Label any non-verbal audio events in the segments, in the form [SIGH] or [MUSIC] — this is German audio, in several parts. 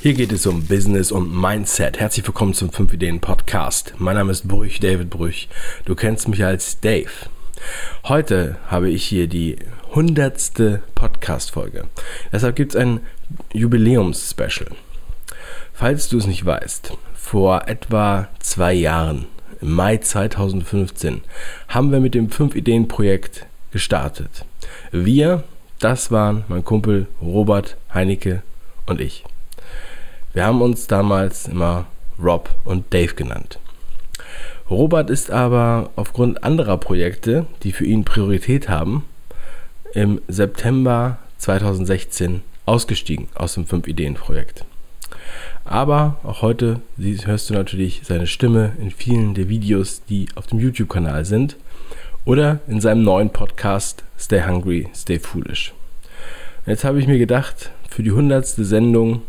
Hier geht es um Business und Mindset. Herzlich willkommen zum 5 Ideen Podcast. Mein Name ist Brüch, David Brüch. Du kennst mich als Dave. Heute habe ich hier die hundertste Podcast-Folge. Deshalb gibt es ein Jubiläums-Special. Falls du es nicht weißt, vor etwa zwei Jahren, im Mai 2015, haben wir mit dem 5 Ideen Projekt gestartet. Wir, das waren mein Kumpel Robert Heinecke und ich. Wir haben uns damals immer Rob und Dave genannt. Robert ist aber aufgrund anderer Projekte, die für ihn Priorität haben, im September 2016 ausgestiegen aus dem 5-Ideen-Projekt. Aber auch heute hörst du natürlich seine Stimme in vielen der Videos, die auf dem YouTube-Kanal sind oder in seinem neuen Podcast Stay Hungry, Stay Foolish. Jetzt habe ich mir gedacht, für die hundertste Sendung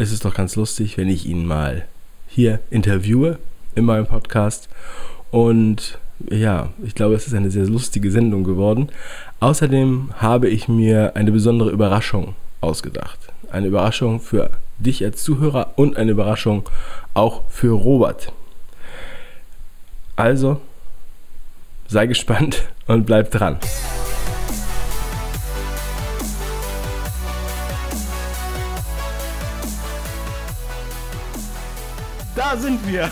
ist es doch ganz lustig, wenn ich ihn mal hier interviewe in meinem Podcast. Und ja, ich glaube, es ist eine sehr lustige Sendung geworden. Außerdem habe ich mir eine besondere Überraschung ausgedacht. Eine Überraschung für dich als Zuhörer und eine Überraschung auch für Robert. Also, sei gespannt und bleib dran. Da sind wir.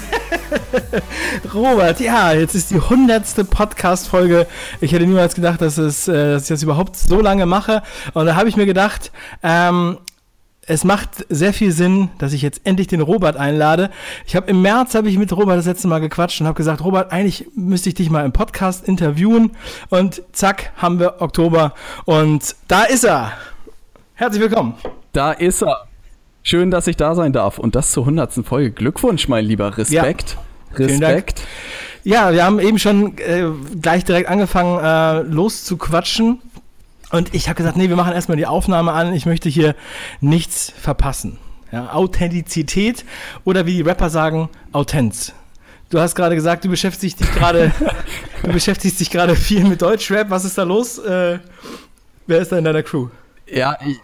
[LAUGHS] Robert, ja, jetzt ist die hundertste Podcast-Folge. Ich hätte niemals gedacht, dass, es, äh, dass ich das überhaupt so lange mache. Und da habe ich mir gedacht, ähm, es macht sehr viel Sinn, dass ich jetzt endlich den Robert einlade. Ich habe im März habe ich mit Robert das letzte Mal gequatscht und habe gesagt, Robert, eigentlich müsste ich dich mal im Podcast interviewen. Und zack, haben wir Oktober und da ist er. Herzlich willkommen. Da ist er. Schön, dass ich da sein darf. Und das zur 100. Folge. Glückwunsch, mein lieber. Respekt. Ja. Respekt. Ja, wir haben eben schon äh, gleich direkt angefangen, äh, loszuquatschen. Und ich habe gesagt, nee, wir machen erstmal die Aufnahme an. Ich möchte hier nichts verpassen. Ja, Authentizität oder wie die Rapper sagen, Autenz. Du hast gerade gesagt, du beschäftigst dich gerade, [LAUGHS] du beschäftigst dich gerade viel mit Deutschrap. Was ist da los? Äh, wer ist da in deiner Crew? Ja, ich,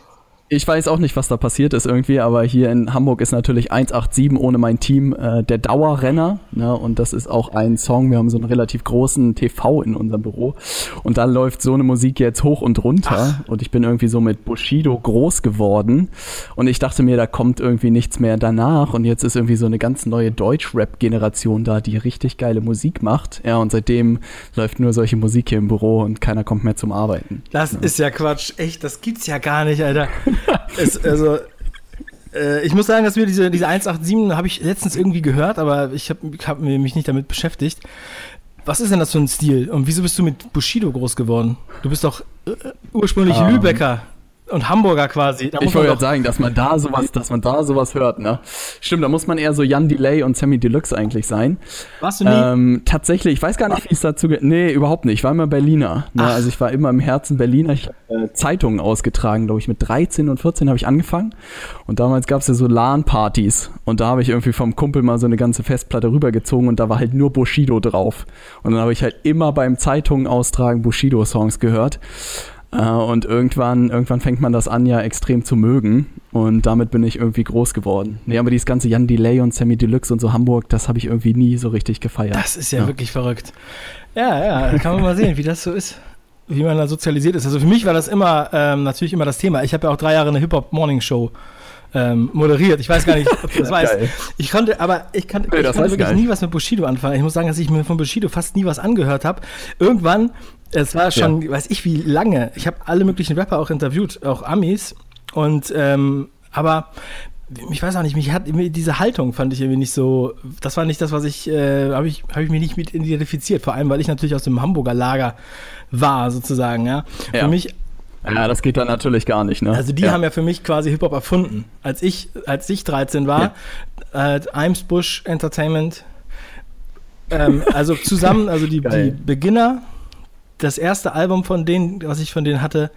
ich weiß auch nicht, was da passiert ist irgendwie, aber hier in Hamburg ist natürlich 187 ohne mein Team äh, der Dauerrenner. Ne? Und das ist auch ein Song. Wir haben so einen relativ großen TV in unserem Büro. Und da läuft so eine Musik jetzt hoch und runter. Ach. Und ich bin irgendwie so mit Bushido groß geworden. Und ich dachte mir, da kommt irgendwie nichts mehr danach. Und jetzt ist irgendwie so eine ganz neue Deutsch-Rap-Generation da, die richtig geile Musik macht. Ja, und seitdem läuft nur solche Musik hier im Büro und keiner kommt mehr zum Arbeiten. Das ja. ist ja Quatsch. Echt, das gibt's ja gar nicht, Alter. [LAUGHS] es, also, äh, ich muss sagen, dass wir diese, diese 187 habe ich letztens irgendwie gehört, aber ich habe hab mich nicht damit beschäftigt. Was ist denn das für ein Stil? Und wieso bist du mit Bushido groß geworden? Du bist doch äh, ursprünglich um. Ähm. Lübecker und Hamburger quasi. Da ich wollte gerade sagen, dass man da sowas, dass man da sowas hört, ne? Stimmt, da muss man eher so Jan Delay und Sammy Deluxe eigentlich sein. Warst du nie? Ähm, tatsächlich, ich weiß gar nicht, wie es dazu geht. Nee, überhaupt nicht. Ich war immer Berliner. Ne? Also ich war immer im Herzen Berliner. Ich habe äh, Zeitungen ausgetragen, glaube ich. Mit 13 und 14 habe ich angefangen. Und damals gab es ja so LAN-Partys. Und da habe ich irgendwie vom Kumpel mal so eine ganze Festplatte rübergezogen und da war halt nur Bushido drauf. Und dann habe ich halt immer beim Zeitungen austragen Bushido-Songs gehört. Äh, und irgendwann, irgendwann fängt man das an, ja extrem zu mögen. Und damit bin ich irgendwie groß geworden. Nee, aber dieses ganze Jan Delay und Sammy Deluxe und so Hamburg, das habe ich irgendwie nie so richtig gefeiert. Das ist ja, ja, wirklich verrückt. Ja, ja, da kann man mal sehen, wie das so ist. Wie man da sozialisiert ist. Also für mich war das immer, ähm, natürlich immer das Thema. Ich habe ja auch drei Jahre eine Hip-Hop-Morning-Show ähm, moderiert. Ich weiß gar nicht, ob du das [LAUGHS] weißt. Ich konnte, aber ich, kann, nee, ich konnte wirklich nie was mit Bushido anfangen. Ich muss sagen, dass ich mir von Bushido fast nie was angehört habe. Irgendwann, es war schon, ja. weiß ich wie lange, ich habe alle möglichen Rapper auch interviewt, auch Amis. Und ähm, aber ich weiß auch nicht, mich hat diese Haltung fand ich irgendwie nicht so, das war nicht das, was ich, äh, habe ich, hab ich mich nicht mit identifiziert, vor allem, weil ich natürlich aus dem Hamburger Lager war, sozusagen, ja. ja. Für mich ja, das geht dann natürlich gar nicht, ne? Also die ja. haben ja für mich quasi Hip-Hop erfunden. Als ich, als ich 13 war, ja. äh, Eimsbusch Entertainment, ähm, also zusammen, also die, die Beginner, das erste Album von denen, was ich von denen hatte,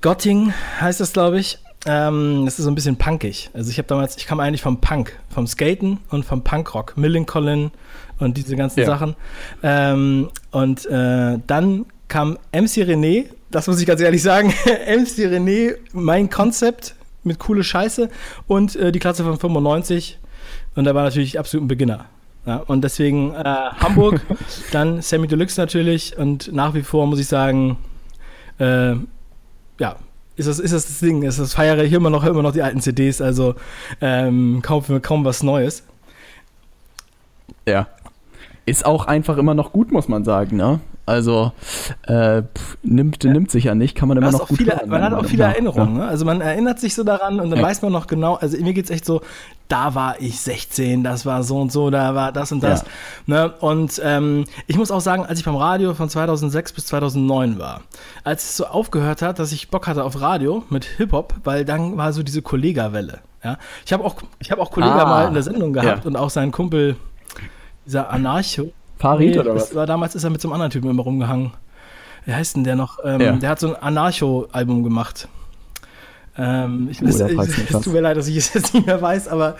Gotting heißt das, glaube ich. Ähm, das ist so ein bisschen punkig. Also ich habe damals, ich kam eigentlich vom Punk, vom Skaten und vom Punkrock, Millencolin und diese ganzen ja. Sachen. Ähm, und äh, dann kam MC René das muss ich ganz ehrlich sagen, [LAUGHS] MC René, mein Konzept mit coole Scheiße und äh, die Klasse von 95 und da war natürlich absolut ein Beginner. Ja, und deswegen äh, Hamburg, [LAUGHS] dann Sammy Deluxe natürlich und nach wie vor muss ich sagen, äh, ja, ist das, ist das das Ding. Ist das feiere ich immer noch, immer noch die alten CDs, also ähm, kaum, kaum was Neues. Ja. Ist auch einfach immer noch gut, muss man sagen, ne? Also äh, pff, nimmt, Ja. nimmt sich ja nicht, kann man immer noch gut viele, hören, man hat auch ja. viele Ja. Erinnerungen. Ne? Also man erinnert sich so daran und dann Ja. weiß man noch genau, also mir geht es echt so, da war ich 16, das war so und so, da war das und das. Ne? Und ähm, ich muss auch sagen, als ich beim Radio von 2006 bis 2009 war, als es so aufgehört hat, dass ich Bock hatte auf Radio mit Hip-Hop, weil dann war so diese Kollega-Welle. Ja? Ich habe auch, ich hab auch Kollega Ah. mal in der Sendung gehabt Ja. und auch seinen Kumpel, dieser Anarcho, Farid Nee, oder was? War, damals ist er mit so einem anderen Typen immer rumgehangen. Wie heißt denn der noch? Ähm, Ja. Der hat so ein Anarcho-Album gemacht. Ähm, ich, Oh, es, da es, tut mir leid, dass ich es jetzt nicht mehr weiß, aber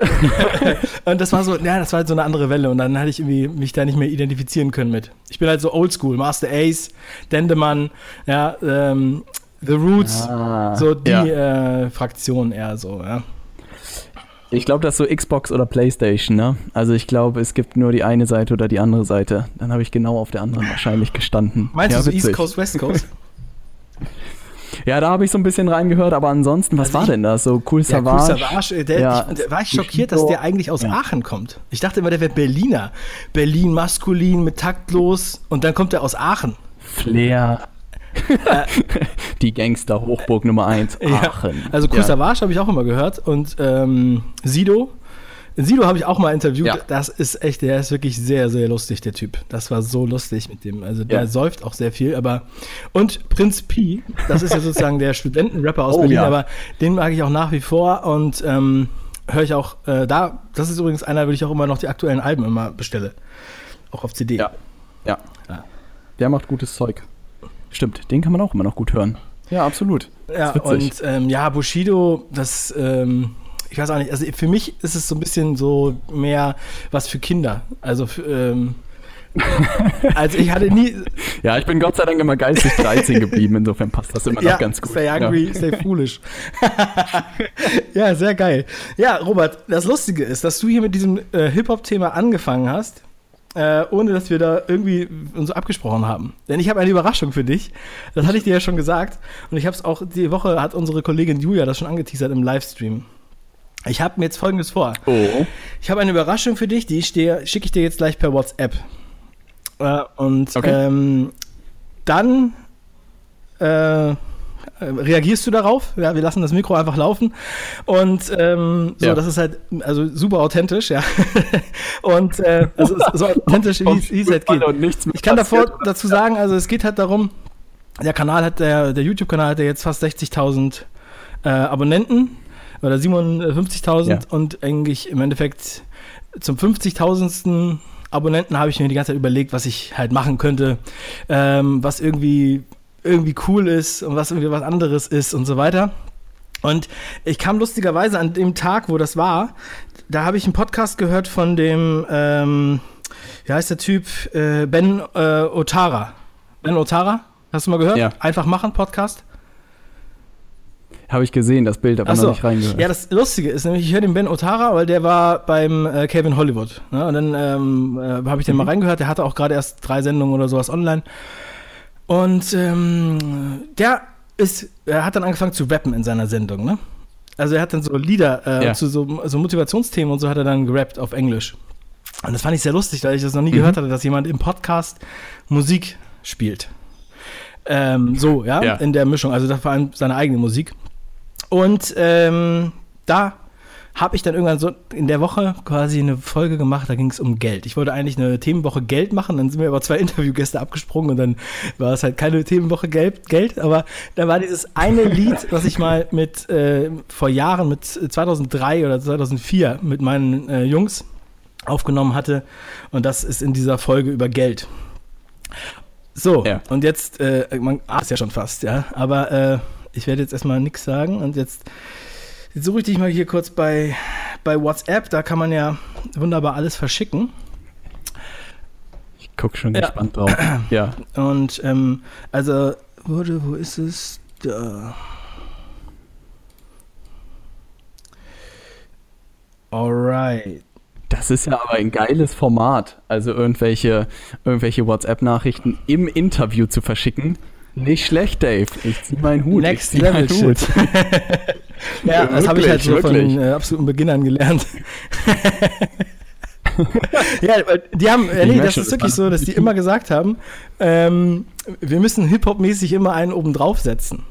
[LAUGHS] und das war so, ja, das war halt so eine andere Welle und dann hatte ich irgendwie mich da nicht mehr identifizieren können mit. Ich bin halt so oldschool, Master Ace, Dendemann, ja, ähm, The Roots, Ah, so die ja. äh, Fraktion eher so, ja. Ich glaube, das ist so Xbox oder Playstation, ne? Also ich glaube, es gibt nur die eine Seite oder die andere Seite. Dann habe ich genau auf der anderen wahrscheinlich gestanden. Meinst ja, du so witzig. East Coast, West Coast? [LAUGHS] Ja, da habe ich so ein bisschen reingehört, aber ansonsten, was Also war ich- denn das? So cool Ja, Savage? cool Savage, äh, der, Ja, ich, der war ich schockiert, dass der eigentlich aus Ja. Aachen kommt. Ich dachte immer, der wäre Berliner. Berlin maskulin mit taktlos und dann kommt er aus Aachen. Flair. [LAUGHS] die Gangster Hochburg Nummer 1, Aachen. Also ja. Savage habe ich auch immer gehört und ähm, Sido. Sido habe ich auch mal interviewt. Ja. Das ist echt, der ist wirklich sehr, sehr lustig, der Typ. Das war so lustig mit dem. Also der Ja. säuft auch sehr viel, aber und Prinz Pi, das ist ja sozusagen der Studentenrapper aus Oh, Berlin, ja. aber den mag ich auch nach wie vor und ähm, höre ich auch äh, da. Das ist übrigens einer, wo ich auch immer noch die aktuellen Alben immer bestelle. Auch auf CD. Ja. Ja. Ja. Der macht gutes Zeug. Stimmt, den kann man auch immer noch gut hören. Ja, absolut. Ja, und ähm, ja, Bushido, das, ähm, ich weiß auch nicht, also für mich ist es so ein bisschen so mehr was für Kinder. Also, für, ähm, [LAUGHS] also ich hatte nie, Ja, ich bin Gott sei Dank immer geistig 13 geblieben, insofern passt das immer ja, noch ganz gut. stay angry, stay foolish. [LAUGHS] ja, sehr geil. Ja, Robert, das Lustige ist, dass du hier mit diesem äh, Hip-Hop-Thema angefangen hast, äh, ohne dass wir da irgendwie uns abgesprochen haben. Denn ich habe eine Überraschung für dich. Das hatte ich dir ja schon gesagt. Und ich habe es auch, die Woche hat unsere Kollegin Julia das schon angeteasert im Livestream. Ich habe mir jetzt folgendes vor. Oh. Ich habe eine Überraschung für dich, die schicke ich dir jetzt gleich per WhatsApp. Äh, und Okay. ähm, dann äh, reagierst du darauf. Ja, wir lassen das Mikro einfach laufen. Und ähm, so, Ja. das ist halt also super authentisch, ja. [LAUGHS] und äh, also es ist so authentisch, wie es- halt geht. Ich kann davor dazu sagen, also es geht halt darum, der Kanal hat, der, der YouTube-Kanal hat ja jetzt fast 60.000 äh, Abonnenten oder 57.000 Ja. und eigentlich im Endeffekt zum 50.000. Abonnenten habe ich mir die ganze Zeit überlegt, was ich halt machen könnte, ähm, was irgendwie irgendwie cool ist und was irgendwie was anderes ist und so weiter. Und ich kam lustigerweise an dem Tag, wo das war, da habe ich einen Podcast gehört von dem, ähm, wie heißt der Typ, äh, Ben äh, Otara. Ben Otara, hast du mal gehört? Ja. Einfach machen, Podcast. Habe ich gesehen, das Bild, aber so. noch nicht reingehört. Ja, das Lustige ist nämlich, ich höre den Ben Otara, weil der war beim äh, Kevin Hollywood. Ne? Und dann ähm, äh, habe ich den Mhm. mal reingehört. Der hatte auch gerade erst drei Sendungen oder sowas online. Und ähm, der ist, er hat dann angefangen zu rappen in seiner Sendung. Ne? Also er hat dann so Lieder äh, Ja. zu so, so Motivationsthemen und so hat er dann gerappt auf Englisch. Und das fand ich sehr lustig, weil ich das noch nie Mhm. gehört hatte, dass jemand im Podcast Musik spielt. Ähm, so, ja, Ja. in der Mischung. Also da vor allem seine eigene Musik. Und ähm, da habe ich dann irgendwann so in der Woche quasi eine Folge gemacht, da ging es um Geld. Ich wollte eigentlich eine Themenwoche Geld machen, dann sind mir aber zwei [LAUGHS] Interviewgäste abgesprungen und dann war es halt keine Themenwoche Geld, Geld aber da war dieses eine Lied, was ich mal mit äh, vor Jahren, mit 2003 oder 2004 mit meinen äh, Jungs aufgenommen hatte und das ist in dieser Folge über Geld. So, Ja. und jetzt, äh, man ah, ist ja schon fast, ja, aber äh, ich werde jetzt erstmal nichts sagen und jetzt, Jetzt suche ich dich mal hier kurz bei, bei WhatsApp. Da kann man ja wunderbar alles verschicken. Ich gucke schon ja. gespannt drauf. [CLEARS THROAT] ja. Und ähm, also, wurde, wo ist es? Da. Alright. Das ist ja aber ein geiles Format, also irgendwelche, irgendwelche WhatsApp-Nachrichten im Interview zu verschicken. Nicht schlecht, Dave. Ich zieh meinen Hut. Next ich zieh Level meinen Hut. Shit. [LAUGHS] ja, das habe ich halt so Wirklich, von äh, absoluten Beginnern gelernt. [LAUGHS] ja, die haben, äh, Ich nee, das ist wirklich so, dass die immer gesagt haben, ähm, wir müssen Hip-Hop-mäßig immer einen oben draufsetzen.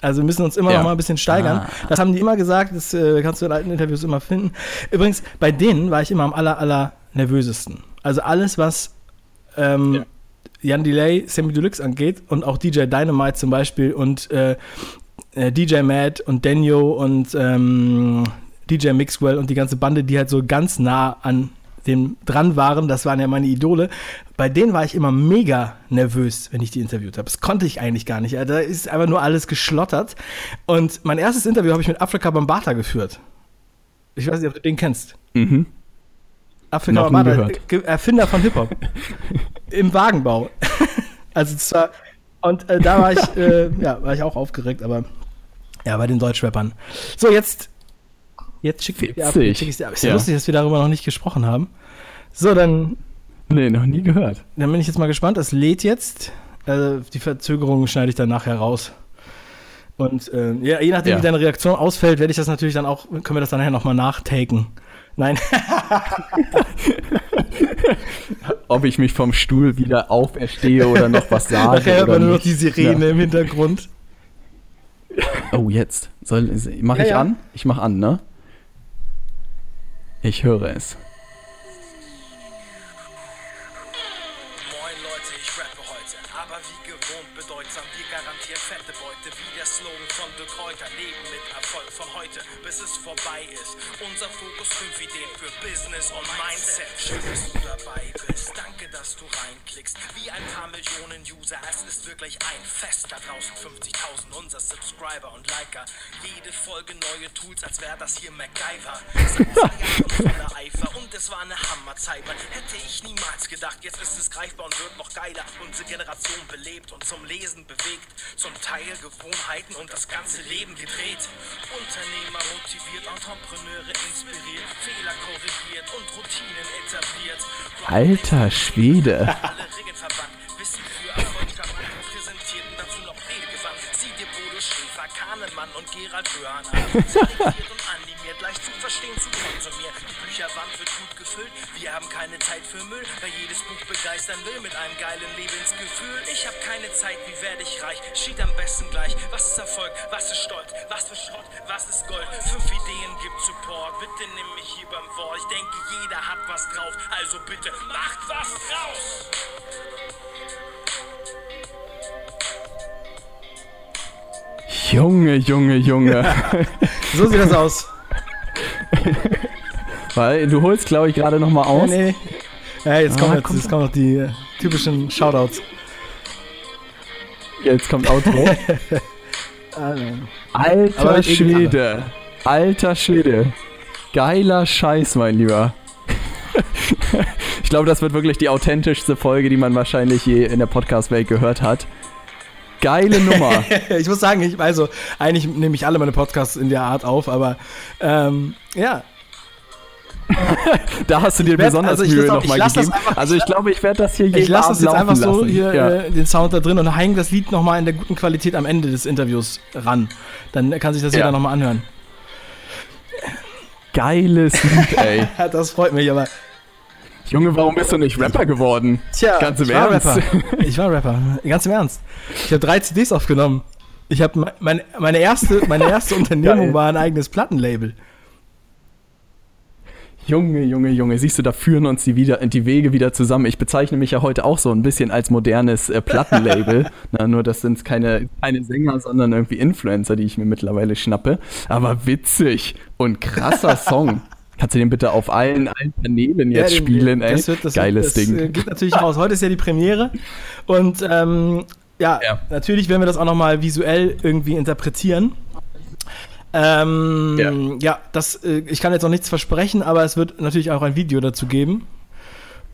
Also wir müssen uns immer Ja. noch mal ein bisschen steigern. Ah. Das haben die immer gesagt, das äh, kannst du in alten Interviews immer finden. Übrigens, bei denen war ich immer am aller, aller nervösesten. Also alles, was ähm, Ja. Jan Delay, Sammy Deluxe angeht und auch DJ Dynamite zum Beispiel und äh, äh, DJ Mad und Daniel und ähm, DJ Mixwell und die ganze Bande, die halt so ganz nah an dem dran waren, das waren ja meine Idole. Bei denen war ich immer mega nervös, wenn ich die interviewt habe. Das konnte ich eigentlich gar nicht. Da ist einfach nur alles geschlottert. Und mein erstes Interview habe ich mit Afrika Bambata geführt. Ich weiß nicht, ob du den kennst. Mhm. Afrika Noch nie Bambata, gehört. Ge- Erfinder von Hip-Hop. [LAUGHS] Im Wagenbau. [LAUGHS] also zwar, und äh, da war ich, äh, ja, war ich auch aufgeregt, aber ja, bei den Deutschrappern. So, jetzt, jetzt schicke ich dir ab. Jetzt schick ich's dir ab. Ist ja, Ja. lustig, dass wir darüber noch nicht gesprochen haben. So, dann, Nee, noch nie gehört. dann bin ich jetzt mal gespannt. Es lädt jetzt. Äh, die Verzögerung schneide ich dann nachher raus. Und äh, ja, je nachdem, Ja. wie deine Reaktion ausfällt, werde ich das natürlich dann auch, können wir das dann nachher nochmal nachtaken. Nein. [LAUGHS] Ob ich mich vom Stuhl wieder auferstehe oder noch was sage. Nachher hört oder man nur noch die Sirene im Hintergrund. Oh, jetzt. Soll, mach Ja, ich ja. an? Ich mach an, ne? Ich höre es. Vorbei ist. Unser Fokus 5 Ideen für Business und Mindset. Schön, dass du dabei bist, dass du reinklickst, wie ein paar Millionen User, es ist wirklich ein Fest da draußen, 50.000 unser Subscriber und Liker, jede Folge neue Tools, als wäre das hier MacGyver. Voller Eifer und es war eine Hammerzeit, man hätte ich niemals gedacht, jetzt ist es greifbar und wird noch geiler. Unsere Generation belebt und zum Lesen bewegt, zum Teil Gewohnheiten und das ganze Leben gedreht. Unternehmer motiviert, Entrepreneure inspiriert, Fehler korrigiert und Routinen etabliert. Alter Schwede. Alle [LAUGHS] Animiert, leicht zu verstehen, zu konsumieren. Die Bücherwand wird gut gefüllt, wir haben keine Zeit für Müll, wer jedes Buch begeistern will mit einem geilen Lebensgefühl. Ich hab keine Zeit, wie werde ich reich? Steht am besten gleich, was ist Erfolg, was ist Stolz, was ist Schrott, was ist Gold? Fünf Ideen gibt Support, bitte nimm mich hier beim Wort. Ich denke, jeder hat was drauf, also bitte macht was draus! Junge, Junge, Junge. [LAUGHS] [LAUGHS] So sieht das aus. [LAUGHS] Weil du holst, glaube ich, gerade noch mal aus. Nee, nee. Ja, jetzt, kommen Ah, jetzt, komm. jetzt kommen noch die äh, typischen Shoutouts. Jetzt kommt Outro. [LAUGHS] Alter. Schwede. Alter Schwede. Geiler Scheiß, mein Lieber. [LAUGHS] ich glaube, das wird wirklich die authentischste Folge, die man wahrscheinlich je in der Podcast-Welt gehört hat. Geile Nummer. [LAUGHS] ich muss sagen, ich, also, eigentlich nehme ich alle meine Podcasts in der Art auf, aber ähm, ja, [LAUGHS] Da hast du dir werd- besonders also Mühe nochmal gegeben. einfach- also ich glaube, ich werde das hier jeden ich lasse das jetzt einfach so lassen. hier ja. äh, den Sound da drin und hänge das Lied nochmal in der guten Qualität am Ende des Interviews ran. Dann kann sich das Ja. jeder nochmal anhören. Geiles Lied, ey. [LAUGHS] Das freut mich aber. Junge, warum bist du nicht Rapper geworden? Tja, Ganz im ich war Ernst. Rapper. Ich war Rapper. Ganz im Ernst. Ich habe drei CDs aufgenommen. Ich habe meine, meine erste, meine erste [LAUGHS] Unternehmung war ein eigenes Plattenlabel. Junge, Junge, Junge, siehst du, da führen uns die, wieder, die Wege wieder zusammen. Ich bezeichne mich ja heute auch so ein bisschen als modernes äh, Plattenlabel. [LAUGHS] Na, nur das sind keine, keine Sänger, sondern irgendwie Influencer, die ich mir mittlerweile schnappe. Aber witzig und krasser Song. Kannst du den bitte auf allen, allen Kanälen jetzt Ja, den- spielen, ey? das wird- das Geiles wird, das, Ding. äh, geht natürlich raus. Heute ist ja die Premiere. Und ähm, ja, Ja. natürlich werden wir das auch nochmal visuell irgendwie interpretieren. Ähm, ja. Ja. das, äh, ich kann jetzt noch nichts versprechen, aber es wird natürlich auch ein Video dazu geben.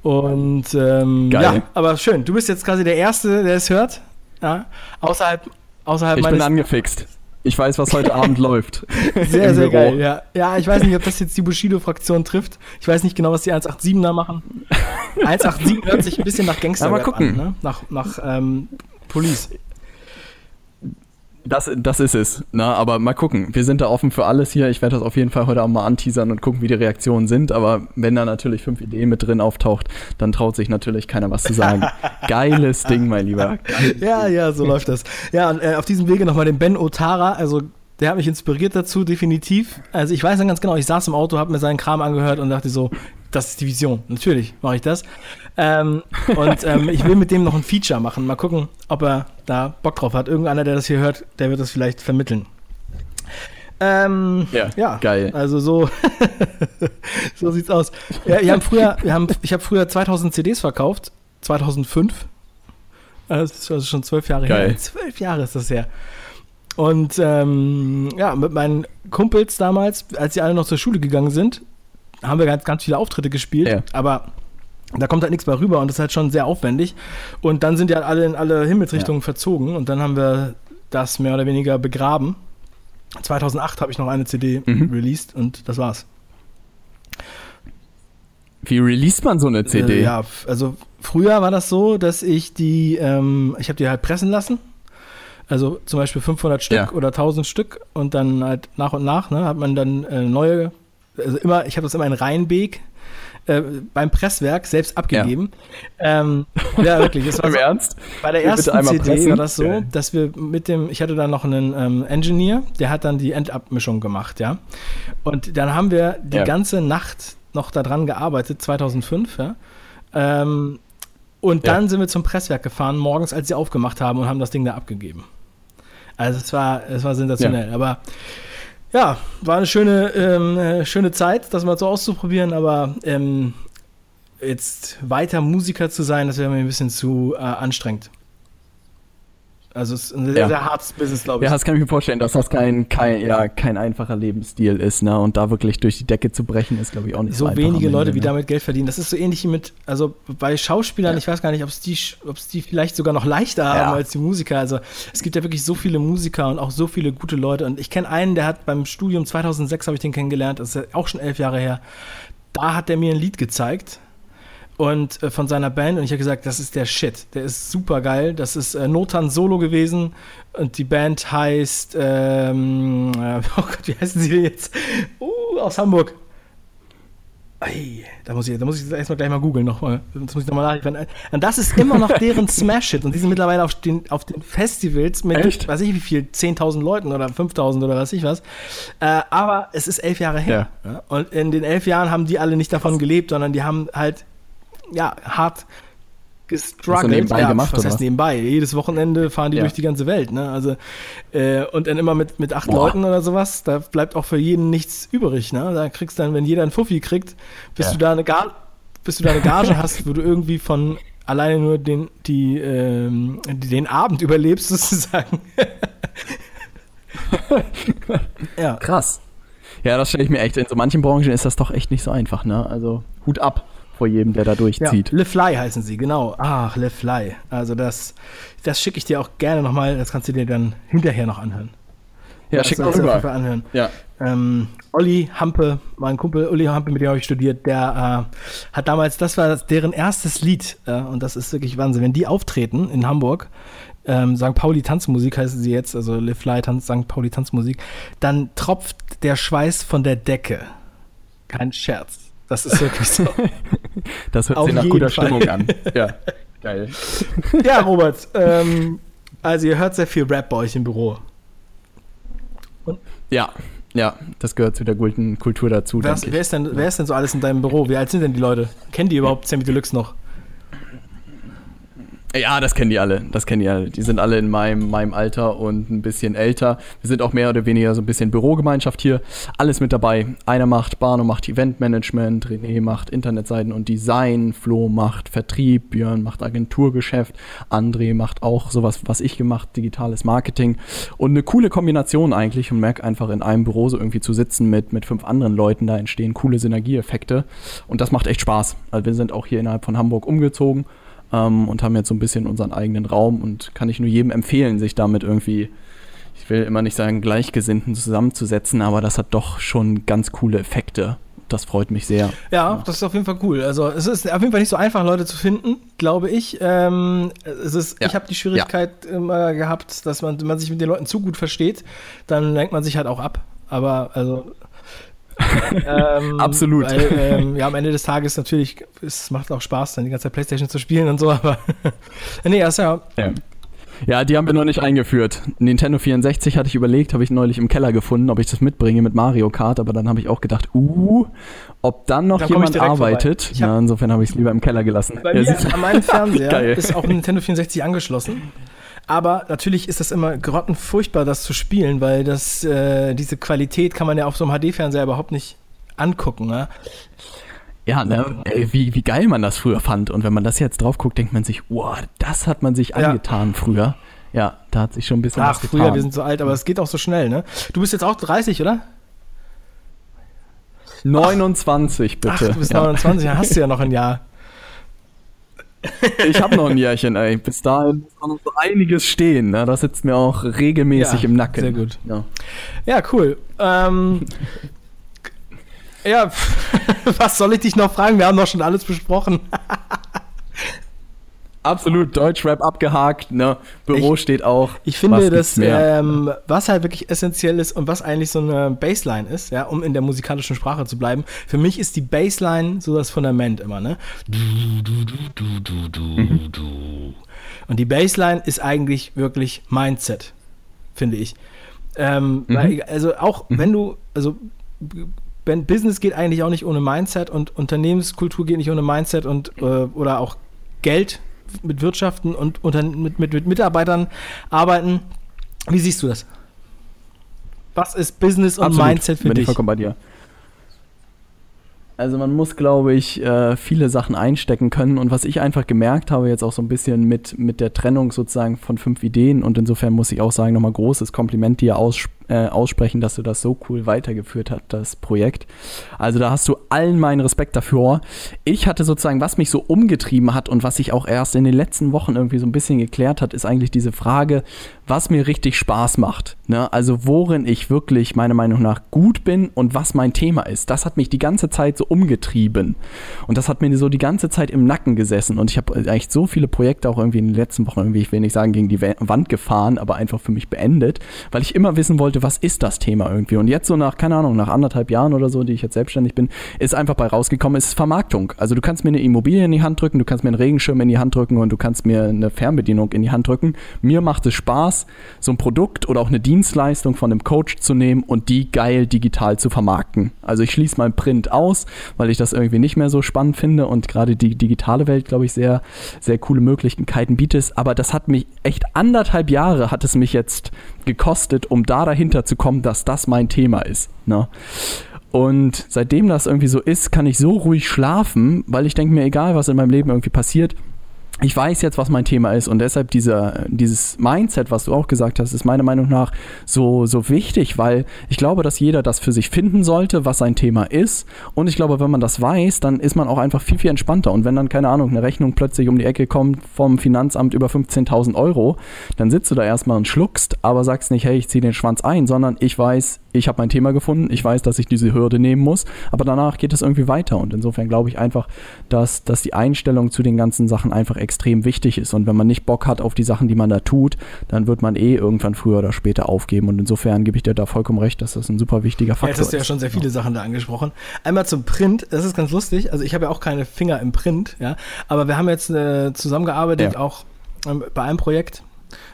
Und ähm, ja, aber schön. Du bist jetzt quasi der Erste, der es hört. Ja, außerhalb, außerhalb Ich bin meines angefixt. Ich weiß, was heute Abend [LAUGHS] läuft. Sehr, sehr Büro. geil, ja. Ja, ich weiß nicht, ob das jetzt die Bushido-Fraktion trifft. Ich weiß nicht genau, was die 187er machen. [LAUGHS] 187 hört sich ein bisschen nach Gangster Ja, mal gucken. an, ne? Nach, nach ähm, Police. Das, das ist es. Na, aber mal gucken. Wir sind da offen für alles hier. Ich werde das auf jeden Fall heute auch mal anteasern und gucken, wie die Reaktionen sind. Aber wenn da natürlich fünf Ideen mit drin auftaucht, dann traut sich natürlich keiner was zu sagen. [LAUGHS] Geiles Ding, mein Lieber. Ja, ja, so läuft das. Ja, und äh, auf diesem Wege nochmal den Ben Otara, also der hat mich inspiriert dazu, definitiv. Also ich weiß dann ganz genau, ich saß im Auto, habe mir seinen Kram angehört und dachte so, das ist die Vision. Natürlich mache ich das. Ähm, und ähm, ich will mit dem noch ein Feature machen. Mal gucken, ob er da Bock drauf hat. Irgendeiner, der das hier hört, der wird das vielleicht vermitteln. Ähm, Ja, ja, geil. Also so, [LAUGHS] so sieht's aus. Ja, wir haben früher, wir haben, ich habe früher 2000 CDs verkauft, 2005. Das ist also schon zwölf Jahre Geil. her. Zwölf Jahre ist das her. Und ähm, ja, mit meinen Kumpels damals, als sie alle noch zur Schule gegangen sind, haben wir ganz, ganz viele Auftritte gespielt. Ja. Aber da kommt halt nichts bei rüber und das ist halt schon sehr aufwendig. Und dann sind die halt alle in alle Himmelsrichtungen verzogen und dann haben wir das mehr oder weniger begraben. 2008 habe ich noch eine CD Mhm. released und das war's. Wie released man so eine CD? Äh, ja, also früher war das so, dass ich die, ähm, ich habe die halt pressen lassen. Also zum Beispiel 500 Stück Ja. oder 1000 Stück und dann halt nach und nach ne, hat man dann äh, neue, also immer, ich habe das immer in Rheinbeek äh, beim Presswerk selbst abgegeben. Ja, ähm, ja wirklich. Es [LAUGHS] war Im so, Ernst? bei der ersten CD pressen? war das so, Geil. dass wir mit dem, ich hatte dann noch einen ähm, Engineer, der hat dann die Endabmischung gemacht, ja. Und dann haben wir die Ja. ganze Nacht noch daran gearbeitet, 2005, ja. Ähm, und Ja. dann sind wir zum Presswerk gefahren, morgens, als sie aufgemacht haben und haben das Ding da abgegeben. Also es war, es war sensationell. Aber ja, war eine schöne, ähm, äh, schöne Zeit, das mal so auszuprobieren, aber ähm, jetzt weiter Musiker zu sein, das wäre mir ein bisschen zu äh, anstrengend. Also es ist ein sehr, Ja. sehr hartes Business, glaube ich. Ja, das kann ich mir vorstellen, dass das kein, kein, ja, kein einfacher Lebensstil ist, ne? Und da wirklich durch die Decke zu brechen, ist, glaube ich, auch nicht so, so einfach am wenige Ende, Leute, wie ne? damit Geld verdienen. Das ist so ähnlich wie mit, also bei Schauspielern, Ja. ich weiß gar nicht, ob es die, ob's die vielleicht sogar noch leichter haben als die Musiker. Also es gibt ja wirklich so viele Musiker und auch so viele gute Leute. Und ich kenne einen, der hat beim Studium 2006 habe ich den kennengelernt, das ist ja auch schon elf Jahre her. Da hat der mir ein Lied gezeigt und äh, von seiner Band und ich habe gesagt, das ist der Shit, der ist super geil. Das ist äh, Notan Solo gewesen und die Band heißt, ähm, äh, [LAUGHS] oh Gott, wie heißen sie denn jetzt? Uh, aus Hamburg. Ei, da muss ich, da muss ich erstmal gleich mal googeln nochmal. Das muss ich nochmal nachliefern. Und das ist immer noch deren [LAUGHS] Smash-Hit. Und die sind mittlerweile auf den, auf den Festivals mit, Echt? weiß ich wie viel, 10.000 Leuten oder 5.000 oder was ich was. Äh, aber es ist elf Jahre her. Ja. Und in den elf Jahren haben die alle nicht davon gelebt, sondern die haben halt, ja, hart gestruggelt. nebenbei ja, gemacht, was heißt was? nebenbei? Jedes Wochenende fahren die Ja. durch die ganze Welt. Ne? Also, äh, und dann immer mit, mit acht Boah. Leuten oder sowas, da bleibt auch für jeden nichts übrig. Ne? Da kriegst dann, wenn jeder ein Fuffi kriegt, bis Ja. du da eine Gage, bis du da eine Gage hast, wo du irgendwie von alleine nur den, die, ähm, den Abend überlebst, [LAUGHS] sozusagen. [LAUGHS] ja. Krass. Ja, das stelle ich mir echt, in so manchen Branchen ist das doch echt nicht so einfach, ne? Also Hut ab vor jedem, der da Ja, durchzieht. Le Fly heißen sie, genau. Ach, Le Fly. Also das, das schicke ich dir auch gerne nochmal, das kannst du dir dann hinterher noch anhören. Ja, schick mal sollst du auf jeden Fall rüber. anhören. Ja. Ähm, Olli Hampe, mein Kumpel Olli Hampe, mit dem habe ich studiert, der äh, hat damals, das war deren erstes Lied äh, und das ist wirklich Wahnsinn. Wenn die auftreten in Hamburg, ähm, St. Pauli Tanzmusik heißen sie jetzt, also Le Fly Tanz, St. Pauli Tanzmusik, dann tropft der Schweiß von der Decke. Kein Scherz. Das ist wirklich so. [LAUGHS] Das hört Auf sich nach guter Fall. Stimmung an. Ja. [LAUGHS] Geil. ja, Robert, ähm, also ihr hört sehr viel Rap bei euch im Büro. Ja, ja, das gehört zu der guten Kultur dazu, ich. wer, ist denn, wer ist denn so alles in deinem Büro? Wie alt sind denn die Leute? Kennen die überhaupt Sammy Deluxe noch? Ja, das kennen die alle. Das kennen die alle. Die sind alle in meinem, meinem Alter und ein bisschen älter. Wir sind auch mehr oder weniger so ein bisschen Bürogemeinschaft hier. Alles mit dabei. Einer macht, Barno macht Eventmanagement, René macht Internetseiten und Design, Flo macht Vertrieb, Björn macht Agenturgeschäft, André macht auch sowas, was ich gemacht, digitales Marketing. Und eine coole Kombination eigentlich und merke einfach in einem Büro so irgendwie zu sitzen mit, mit fünf anderen Leuten. Da entstehen coole Synergieeffekte. Und das macht echt Spaß. Also wir sind auch hier innerhalb von Hamburg umgezogen ähm, und haben jetzt so ein bisschen unseren eigenen Raum und kann ich nur jedem empfehlen, sich damit irgendwie, ich will immer nicht sagen, Gleichgesinnten zusammenzusetzen, aber das hat doch schon ganz coole Effekte. Das freut mich sehr. Ja, das ist auf jeden Fall cool. Also es ist auf jeden Fall nicht so einfach, Leute zu finden, glaube ich. Ähm, es ist, Ja. Ich habe die Schwierigkeit immer gehabt, dass man, wenn man sich mit den Leuten zu gut versteht, dann lenkt man sich halt auch ab. Aber also [LAUGHS] ähm, Absolut. Weil, ähm, ja, am Ende des Tages natürlich, es macht auch Spaß, dann die ganze Zeit Playstation zu spielen und so, aber [LAUGHS] nee, das ist ja, Ja. Ja, die haben wir noch nicht eingeführt. Nintendo 64 hatte ich überlegt, habe ich neulich im Keller gefunden, ob ich das mitbringe mit Mario Kart, aber dann habe ich auch gedacht, uh, ob dann noch Dann jemand arbeitet. Hab- Na, insofern habe ich es lieber im Keller gelassen. Bei Ja, mir an meinem [LAUGHS] Fernseher Geil. ist auch ein Nintendo 64 angeschlossen. Aber natürlich ist das immer grottenfurchtbar, das zu spielen, weil das, äh, diese Qualität kann man ja auf so einem HD-Fernseher überhaupt nicht angucken. Ne? Ja, ne, wie, wie geil man das früher fand. Und wenn man das jetzt drauf guckt, denkt man sich, wow, das hat man sich Ja. angetan früher. Ja, da hat sich schon ein bisschen Ach, was getan. früher, wir sind so alt, aber es geht auch so schnell, ne? Du bist jetzt auch 30, oder? 29, bitte. Ach, du bist ja. 29, dann hast du ja noch ein Jahr. [LAUGHS] [LAUGHS] Ich habe noch ein Jährchen, ey. Bis dahin muss noch so einiges stehen. Ne? Das sitzt mir auch regelmäßig Ja, im Nacken. sehr gut. Ja. Ja, cool. Ähm, [LAUGHS] ja, [LAUGHS] was soll ich dich noch fragen? Wir haben doch schon alles besprochen. Absolut, Deutschrap abgehakt. Ne? Büro steht auch. Ich finde, Was dass ähm, was halt wirklich essentiell ist und was eigentlich so eine Baseline ist, ja, um in der musikalischen Sprache zu bleiben, für mich ist die Baseline so das Fundament immer, ne? Du, du, du, du, du, du, Mhm. du. Und die Baseline ist eigentlich wirklich Mindset, finde ich. Ähm, Mhm. weil, also auch wenn du, also wenn Business geht eigentlich auch nicht ohne Mindset und Unternehmenskultur geht nicht ohne Mindset und äh, oder auch Geld mit Wirtschaften und unter, mit, mit, mit Mitarbeitern arbeiten. Wie siehst du das? Was ist Business und Absolut, Mindset für bin ich dich? vollkommen bei dir. Also man muss, glaube ich, äh, viele Sachen einstecken können. Und was ich einfach gemerkt habe, jetzt auch so ein bisschen mit, mit der Trennung sozusagen von fünf Ideen, und insofern muss ich auch sagen, nochmal großes Kompliment dir aus, äh, aussprechen, dass du das so cool weitergeführt hast, das Projekt. Also da hast du allen meinen Respekt dafür. Ich hatte sozusagen, was mich so umgetrieben hat und was sich auch erst in den letzten Wochen irgendwie so ein bisschen geklärt hat, ist eigentlich diese Frage, was mir richtig Spaß macht. Ne? Also worin ich wirklich meiner Meinung nach gut bin und was mein Thema ist. Das hat mich die ganze Zeit so umgetrieben. Und das hat mir so die ganze Zeit im Nacken gesessen. Und ich habe eigentlich so viele Projekte auch irgendwie in den letzten Wochen irgendwie, ich will nicht sagen, gegen die Wa- Wand gefahren, aber einfach für mich beendet, weil ich immer wissen wollte, was ist das Thema irgendwie. Und jetzt so nach, keine Ahnung, nach anderthalb Jahren oder so, die ich jetzt selbstständig bin, ist einfach bei rausgekommen, ist Vermarktung. Also du kannst mir eine Immobilie in die Hand drücken, du kannst mir einen Regenschirm in die Hand drücken und du kannst mir eine Fernbedienung in die Hand drücken. Mir macht es Spaß, so ein Produkt oder auch eine Dienstleistung von einem Coach zu nehmen und die geil digital zu vermarkten. Also ich schließe mein Print aus, weil ich das irgendwie nicht mehr so spannend finde und gerade die digitale Welt, glaube ich, sehr, sehr coole Möglichkeiten bietet. Aber das hat mich echt anderthalb Jahre hat es mich jetzt gekostet, um da dahinter zu kommen, dass das mein Thema ist. Ne? Und seitdem das irgendwie so ist, kann ich so ruhig schlafen, weil ich denke mir, egal was in meinem Leben irgendwie passiert, ich weiß jetzt, was mein Thema ist und deshalb dieser, dieses Mindset, was du auch gesagt hast, ist meiner Meinung nach so, so wichtig, weil ich glaube, dass jeder das für sich finden sollte, was sein Thema ist. Und ich glaube, wenn man das weiß, dann ist man auch einfach viel, viel entspannter. Und wenn dann, keine Ahnung, eine Rechnung plötzlich um die Ecke kommt vom Finanzamt über 15.000 Euro, dann sitzt du da erstmal und schluckst, aber sagst nicht, hey, ich ziehe den Schwanz ein, sondern ich weiß, ich habe mein Thema gefunden, ich weiß, dass ich diese Hürde nehmen muss, aber danach geht es irgendwie weiter und insofern glaube ich einfach, dass, dass die Einstellung zu den ganzen Sachen einfach extrem wichtig ist und wenn man nicht Bock hat auf die Sachen, die man da tut, dann wird man eh irgendwann früher oder später aufgeben und insofern gebe ich dir da vollkommen recht, dass das ein super wichtiger Ja, Faktor jetzt hast du ja ist. schon sehr viele Sachen da angesprochen. Einmal zum Print, das ist ganz lustig. Also ich habe ja auch keine Finger im Print, ja. Aber wir haben jetzt äh, zusammengearbeitet, Ja. auch auch ähm, bei einem Projekt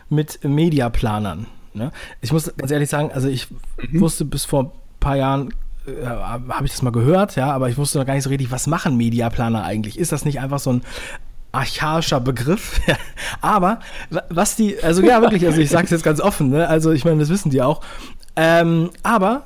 mit Mediaplanern. Ne? Ich muss ganz ehrlich sagen, also ich wusste bis vor ein paar Jahren, äh, habe ich das mal gehört, ja, aber ich wusste noch gar nicht so richtig, was machen Mediaplaner eigentlich? Ist das nicht einfach so ein archaischer Begriff. [LAUGHS] Aber wa- was die, also ja wirklich, also ich sage es jetzt ganz offen, ne? also ich meine, das wissen die auch. Ähm, aber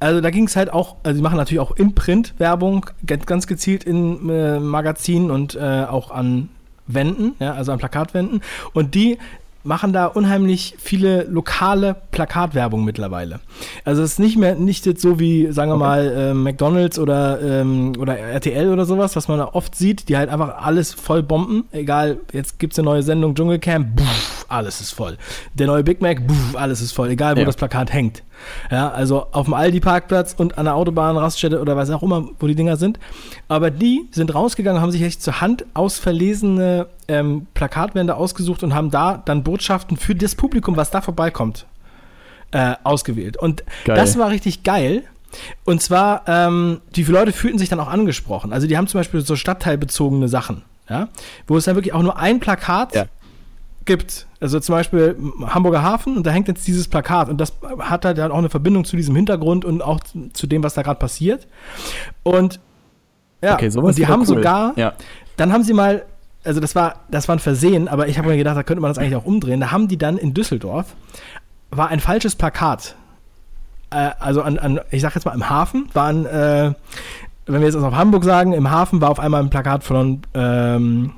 also da ging es halt auch, also die machen natürlich auch im Print Werbung, ganz ganz gezielt in äh, Magazinen und äh, auch an Wänden, ja, also an Plakatwänden. Und die machen da unheimlich viele lokale Plakatwerbung mittlerweile. Also es ist nicht mehr nicht jetzt so wie, sagen wir mal, äh, McDonalds oder, ähm, oder RTL oder sowas, was man da oft sieht, die halt einfach alles voll bomben. Egal, jetzt gibt es eine neue Sendung, Dschungelcamp, pff, alles ist voll. Der neue Big Mac, buff, alles ist voll, egal wo Ja. das Plakat hängt. Ja, also auf dem Aldi-Parkplatz und an der Autobahn, Raststätte oder was auch immer, wo die Dinger sind. Aber die sind rausgegangen, haben sich echt zur Hand ausverlesene ähm, Plakatwände ausgesucht und haben da dann Botschaften für das Publikum, was da vorbeikommt, äh, ausgewählt. Und Geil. das war richtig geil. Und zwar, ähm, die Leute fühlten sich dann auch angesprochen. Also die haben zum Beispiel so stadtteilbezogene Sachen, ja, wo es dann wirklich auch nur ein Plakat Ja. gibt. Also zum Beispiel Hamburger Hafen und da hängt jetzt dieses Plakat und das hat halt auch eine Verbindung zu diesem Hintergrund und auch zu dem, was da gerade passiert. Und ja, Okay, und die haben cool. sogar, Ja. dann haben sie mal, also das war, das war ein Versehen, aber ich habe mir gedacht, da könnte man das eigentlich auch umdrehen. Da haben die dann in Düsseldorf, war ein falsches Plakat. Äh, also an, an, ich sag jetzt mal im Hafen, waren, äh, wenn wir jetzt also auf Hamburg sagen, im Hafen war auf einmal ein Plakat von, ähm,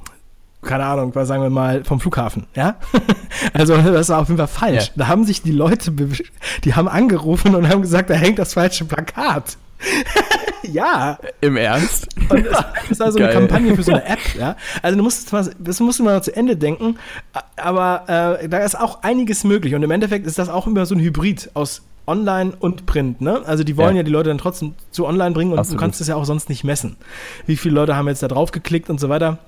keine Ahnung, was sagen wir mal, vom Flughafen, ja? [LAUGHS] also das war auf jeden Fall falsch. Ja. Da haben sich die Leute, die haben angerufen und haben gesagt, da hängt das falsche Plakat. [LAUGHS] ja, Im Ernst? und das ist also eine Geil. Kampagne für so eine App, ja. Also du musst mal, das musst du mal zu Ende denken, aber äh, da ist auch einiges möglich und im Endeffekt ist das auch immer so ein Hybrid aus Online und Print, ne? Also die wollen ja, Ja. die Leute dann trotzdem zu Online bringen und Absolut. du kannst es ja auch sonst nicht messen. Wie viele Leute haben jetzt da drauf geklickt und so weiter.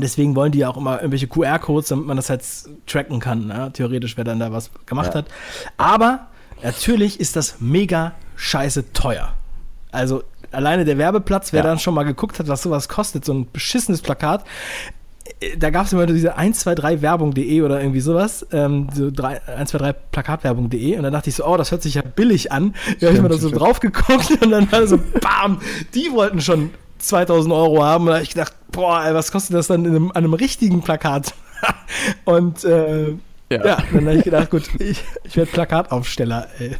Deswegen wollen die ja auch immer irgendwelche QR-Codes, damit man das halt tracken kann, ne? theoretisch, wer dann da was gemacht Ja. hat. Aber natürlich ist das mega scheiße teuer. Also alleine der Werbeplatz, wer Ja. dann schon mal geguckt hat, was sowas kostet, so ein beschissenes Plakat, äh, da gab es immer diese 123werbung.de oder irgendwie sowas, ähm, so 123plakatwerbung.de und dann dachte ich so, oh, das hört sich ja billig an. Da habe ich mal da so stimmt. drauf geguckt [LAUGHS] und dann war so, bam, die wollten schon 2000 Euro haben und da hab ich gedacht, boah, ey, was kostet das dann in einem, an einem richtigen Plakat? [LAUGHS] und äh, ja. Ja. dann habe ich gedacht, gut, ich, ich werde Plakataufsteller, ey.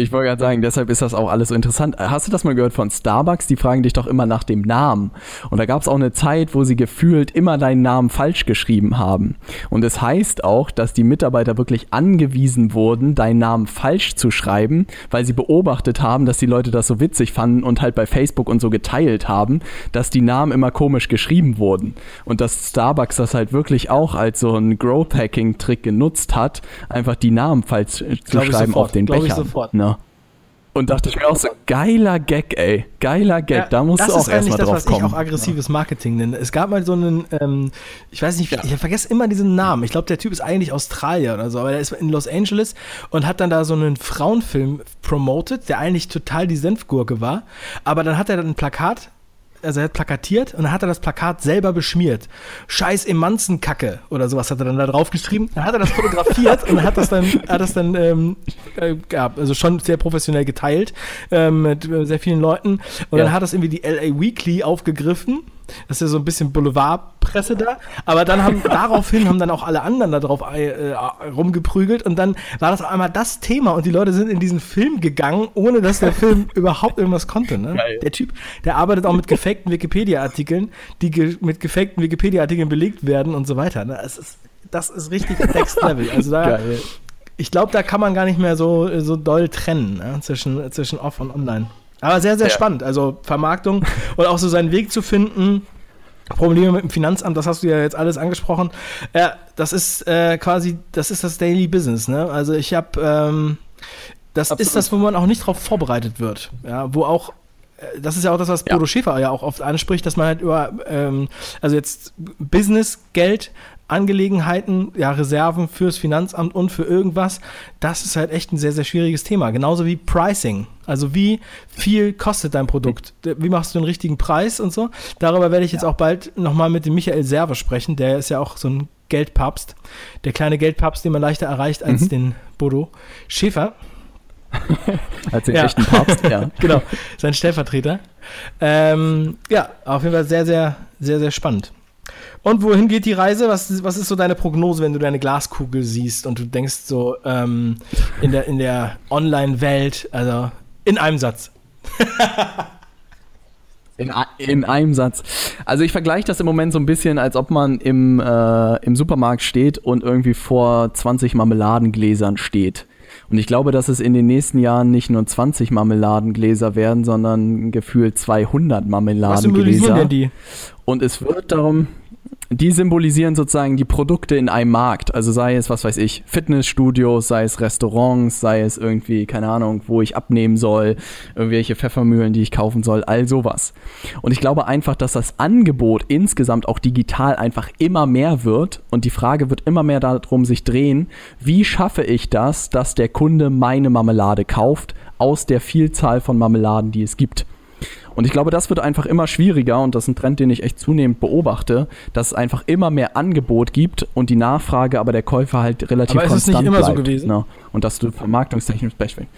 Ich wollte gerade sagen, deshalb ist das auch alles so interessant. Hast du das mal gehört von Starbucks? Die fragen dich doch immer nach dem Namen. Und da gab es auch eine Zeit, wo sie gefühlt immer deinen Namen falsch geschrieben haben. Und es heißt auch, dass die Mitarbeiter wirklich angewiesen wurden, deinen Namen falsch zu schreiben, weil sie beobachtet haben, dass die Leute das so witzig fanden und halt bei Facebook und so geteilt haben, dass die Namen immer komisch geschrieben wurden. Und dass Starbucks das halt wirklich auch als so ein Growth-Hacking-Trick genutzt hat, einfach die Namen falsch zu schreiben sofort. auf den ich sofort. Ne? Und dachte ich mir auch so, geiler Gag, ey. Geiler Gag. Ja, da musst das du auch ist eigentlich erstmal das, drauf was kommen. ich auch aggressives Marketing nenne. Es gab mal so einen, ähm, ich weiß nicht, ich vergesse immer diesen Namen. Ich glaube, der Typ ist eigentlich Australier oder so, aber der ist in Los Angeles und hat dann da so einen Frauenfilm promoted, der eigentlich total die Senfgurke war. Aber dann hat er dann ein Plakat. Also er hat plakatiert und dann hat er das Plakat selber beschmiert. Scheiß Emanzenkacke oder sowas hat er dann da drauf geschrieben. Dann hat er das fotografiert und hat das dann, hat das dann ähm, äh, ja, also schon sehr professionell geteilt ähm, mit äh, sehr vielen Leuten. Und Ja. dann hat das irgendwie die LA Weekly aufgegriffen. Das ist ja so ein bisschen Boulevardpresse da. Aber dann haben [LAUGHS] daraufhin haben dann auch alle anderen da drauf äh, rumgeprügelt und dann war das einmal das Thema und die Leute sind in diesen Film gegangen, ohne dass der Film [LAUGHS] überhaupt irgendwas konnte. Ne? Geil. Der Typ, der arbeitet auch mit gefakten Wikipedia-Artikeln, die ge mit gefakten Wikipedia-Artikeln belegt werden und so weiter. Ne? Das, ist, das ist richtig Next Level. Also da, Geil. ich glaube, da kann man gar nicht mehr so, so doll trennen ne? zwischen, zwischen Off und Online. Aber sehr, sehr Ja. spannend. Also Vermarktung und auch so seinen Weg zu finden. Probleme mit dem Finanzamt, das hast du ja jetzt alles angesprochen. Ja, das ist äh, quasi, das ist das Daily Business. Ne? Also ich habe, ähm, das Absolut. ist das, wo man auch nicht darauf vorbereitet wird. Ja, wo auch äh, das ist ja auch das, was Ja. Bodo Schäfer ja auch oft anspricht, dass man halt über, ähm, also jetzt Business, Geld, Angelegenheiten, ja, Reserven fürs Finanzamt und für irgendwas, das ist halt echt ein sehr, sehr schwieriges Thema. Genauso wie Pricing. Also wie viel kostet dein Produkt? Wie machst du den richtigen Preis und so? Darüber werde ich jetzt auch bald nochmal mit dem Michael Serve sprechen. Der ist ja auch so ein Geldpapst. Der kleine Geldpapst, den man leichter erreicht als Mhm. den Bodo Schäfer. [LAUGHS] Als den Ja. echten Papst, ja. [LAUGHS] genau, sein Stellvertreter. Ähm, ja, auf jeden Fall sehr, sehr, sehr, sehr spannend. Und wohin geht die Reise? Was, was ist so deine Prognose, wenn du deine Glaskugel siehst und du denkst so ähm, in der, in der Online-Welt, also in einem Satz. In, in einem Satz. Also ich vergleiche das im Moment so ein bisschen, als ob man im, äh, im Supermarkt steht und irgendwie vor 20 Marmeladengläsern steht. Und ich glaube, dass es in den nächsten Jahren nicht nur 20 Marmeladengläser werden, sondern gefühlt 200 Was symbolisieren Marmeladengläser. denn die? Und es wird darum, die symbolisieren sozusagen die Produkte in einem Markt. Also sei es, was weiß ich, Fitnessstudios, sei es Restaurants, sei es irgendwie, keine Ahnung, wo ich abnehmen soll, irgendwelche Pfeffermühlen, die ich kaufen soll, all sowas. Und ich glaube einfach, dass das Angebot insgesamt auch digital einfach immer mehr wird und die Frage wird immer mehr darum sich drehen, wie schaffe ich das, dass der Kunde meine Marmelade kauft aus der Vielzahl von Marmeladen, die es gibt. Und ich glaube, das wird einfach immer schwieriger und das ist ein Trend, den ich echt zunehmend beobachte, dass es einfach immer mehr Angebot gibt und die Nachfrage aber der Käufer halt relativ Aber ist es konstant nicht immer so bleibt, gewesen? Ne? Und dass du vermarktungstechnisch Beispiel.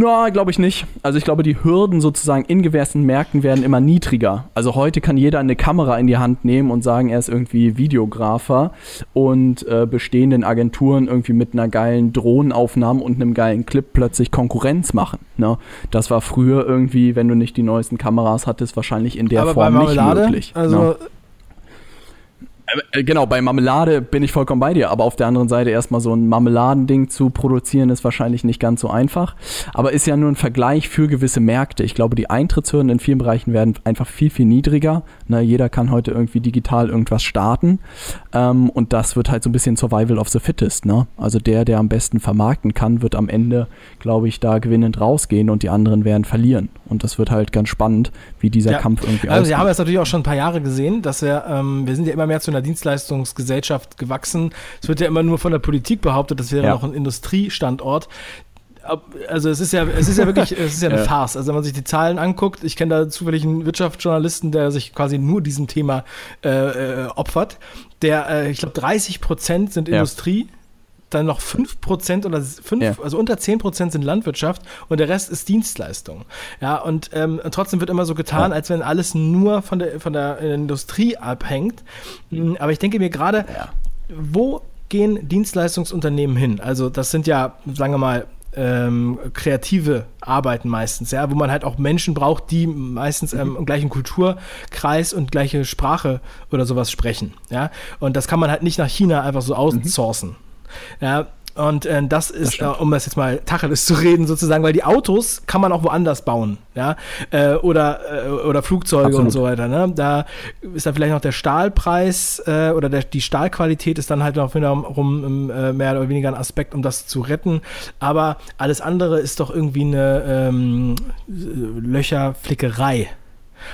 Na, glaube ich nicht. Also ich glaube, die Hürden sozusagen in gewissen Märkten werden immer niedriger. Also heute kann jeder eine Kamera in die Hand nehmen und sagen, er ist irgendwie Videografer und äh, bestehenden Agenturen irgendwie mit einer geilen Drohnenaufnahme und einem geilen Clip plötzlich Konkurrenz machen. Ne? Das war früher irgendwie, wenn du nicht die neuesten Kameras hattest, wahrscheinlich in der Aber Form nicht möglich. also ne? Äh, Genau, bei Marmelade bin ich vollkommen bei dir, aber auf der anderen Seite erstmal so ein Marmeladending zu produzieren ist wahrscheinlich nicht ganz so einfach, aber ist ja nur ein Vergleich für gewisse Märkte. Ich glaube, die Eintrittshürden in vielen Bereichen werden einfach viel, viel niedriger. Ne, jeder kann heute irgendwie digital irgendwas starten ähm, und das wird halt so ein bisschen Survival of the Fittest. Ne? Also der, der am besten vermarkten kann, wird am Ende, glaube ich, da gewinnend rausgehen und die anderen werden verlieren. Und das wird halt ganz spannend, wie dieser Ja. Kampf irgendwie Also ausgeht. wir haben jetzt natürlich auch schon ein paar Jahre gesehen, dass wir, ähm, wir sind ja immer mehr zu einer Dienstleistungsgesellschaft gewachsen. Es wird ja immer nur von der Politik behauptet, das wäre Ja. noch ein Industriestandort. Also es ist ja, es ist ja wirklich, es ist ja eine Ja. Farce. Also wenn man sich die Zahlen anguckt, ich kenne da zufällig einen Wirtschaftsjournalisten, der sich quasi nur diesem Thema äh, äh, opfert. Der, äh, ich glaube, 30 Prozent sind Ja. Industrie, dann noch 5 Prozent oder 5, Ja. also unter 10 Prozent sind Landwirtschaft und der Rest ist Dienstleistung. Ja, und ähm, trotzdem wird immer so getan, Ja. als wenn alles nur von der, von der Industrie abhängt. Mm, Aber ich denke mir gerade, Ja. wo gehen Dienstleistungsunternehmen hin? Also das sind ja, sagen wir mal, ähm, kreative Arbeiten meistens, ja, wo man halt auch Menschen braucht, die meistens ähm, im gleichen Kulturkreis und gleiche Sprache oder sowas sprechen, ja. Und das kann man halt nicht nach China einfach so outsourcen. Ja, und äh, das ist, äh, um das jetzt mal Tacheles zu reden, sozusagen, weil die Autos kann man auch woanders bauen, ja, äh, oder, äh, oder Flugzeuge und Absolut. so weiter, ne? Da ist dann vielleicht noch der Stahlpreis äh, oder der, die Stahlqualität ist dann halt noch wiederum äh, mehr oder weniger ein Aspekt, um das zu retten. Aber alles andere ist doch irgendwie eine ähm, Löcherflickerei.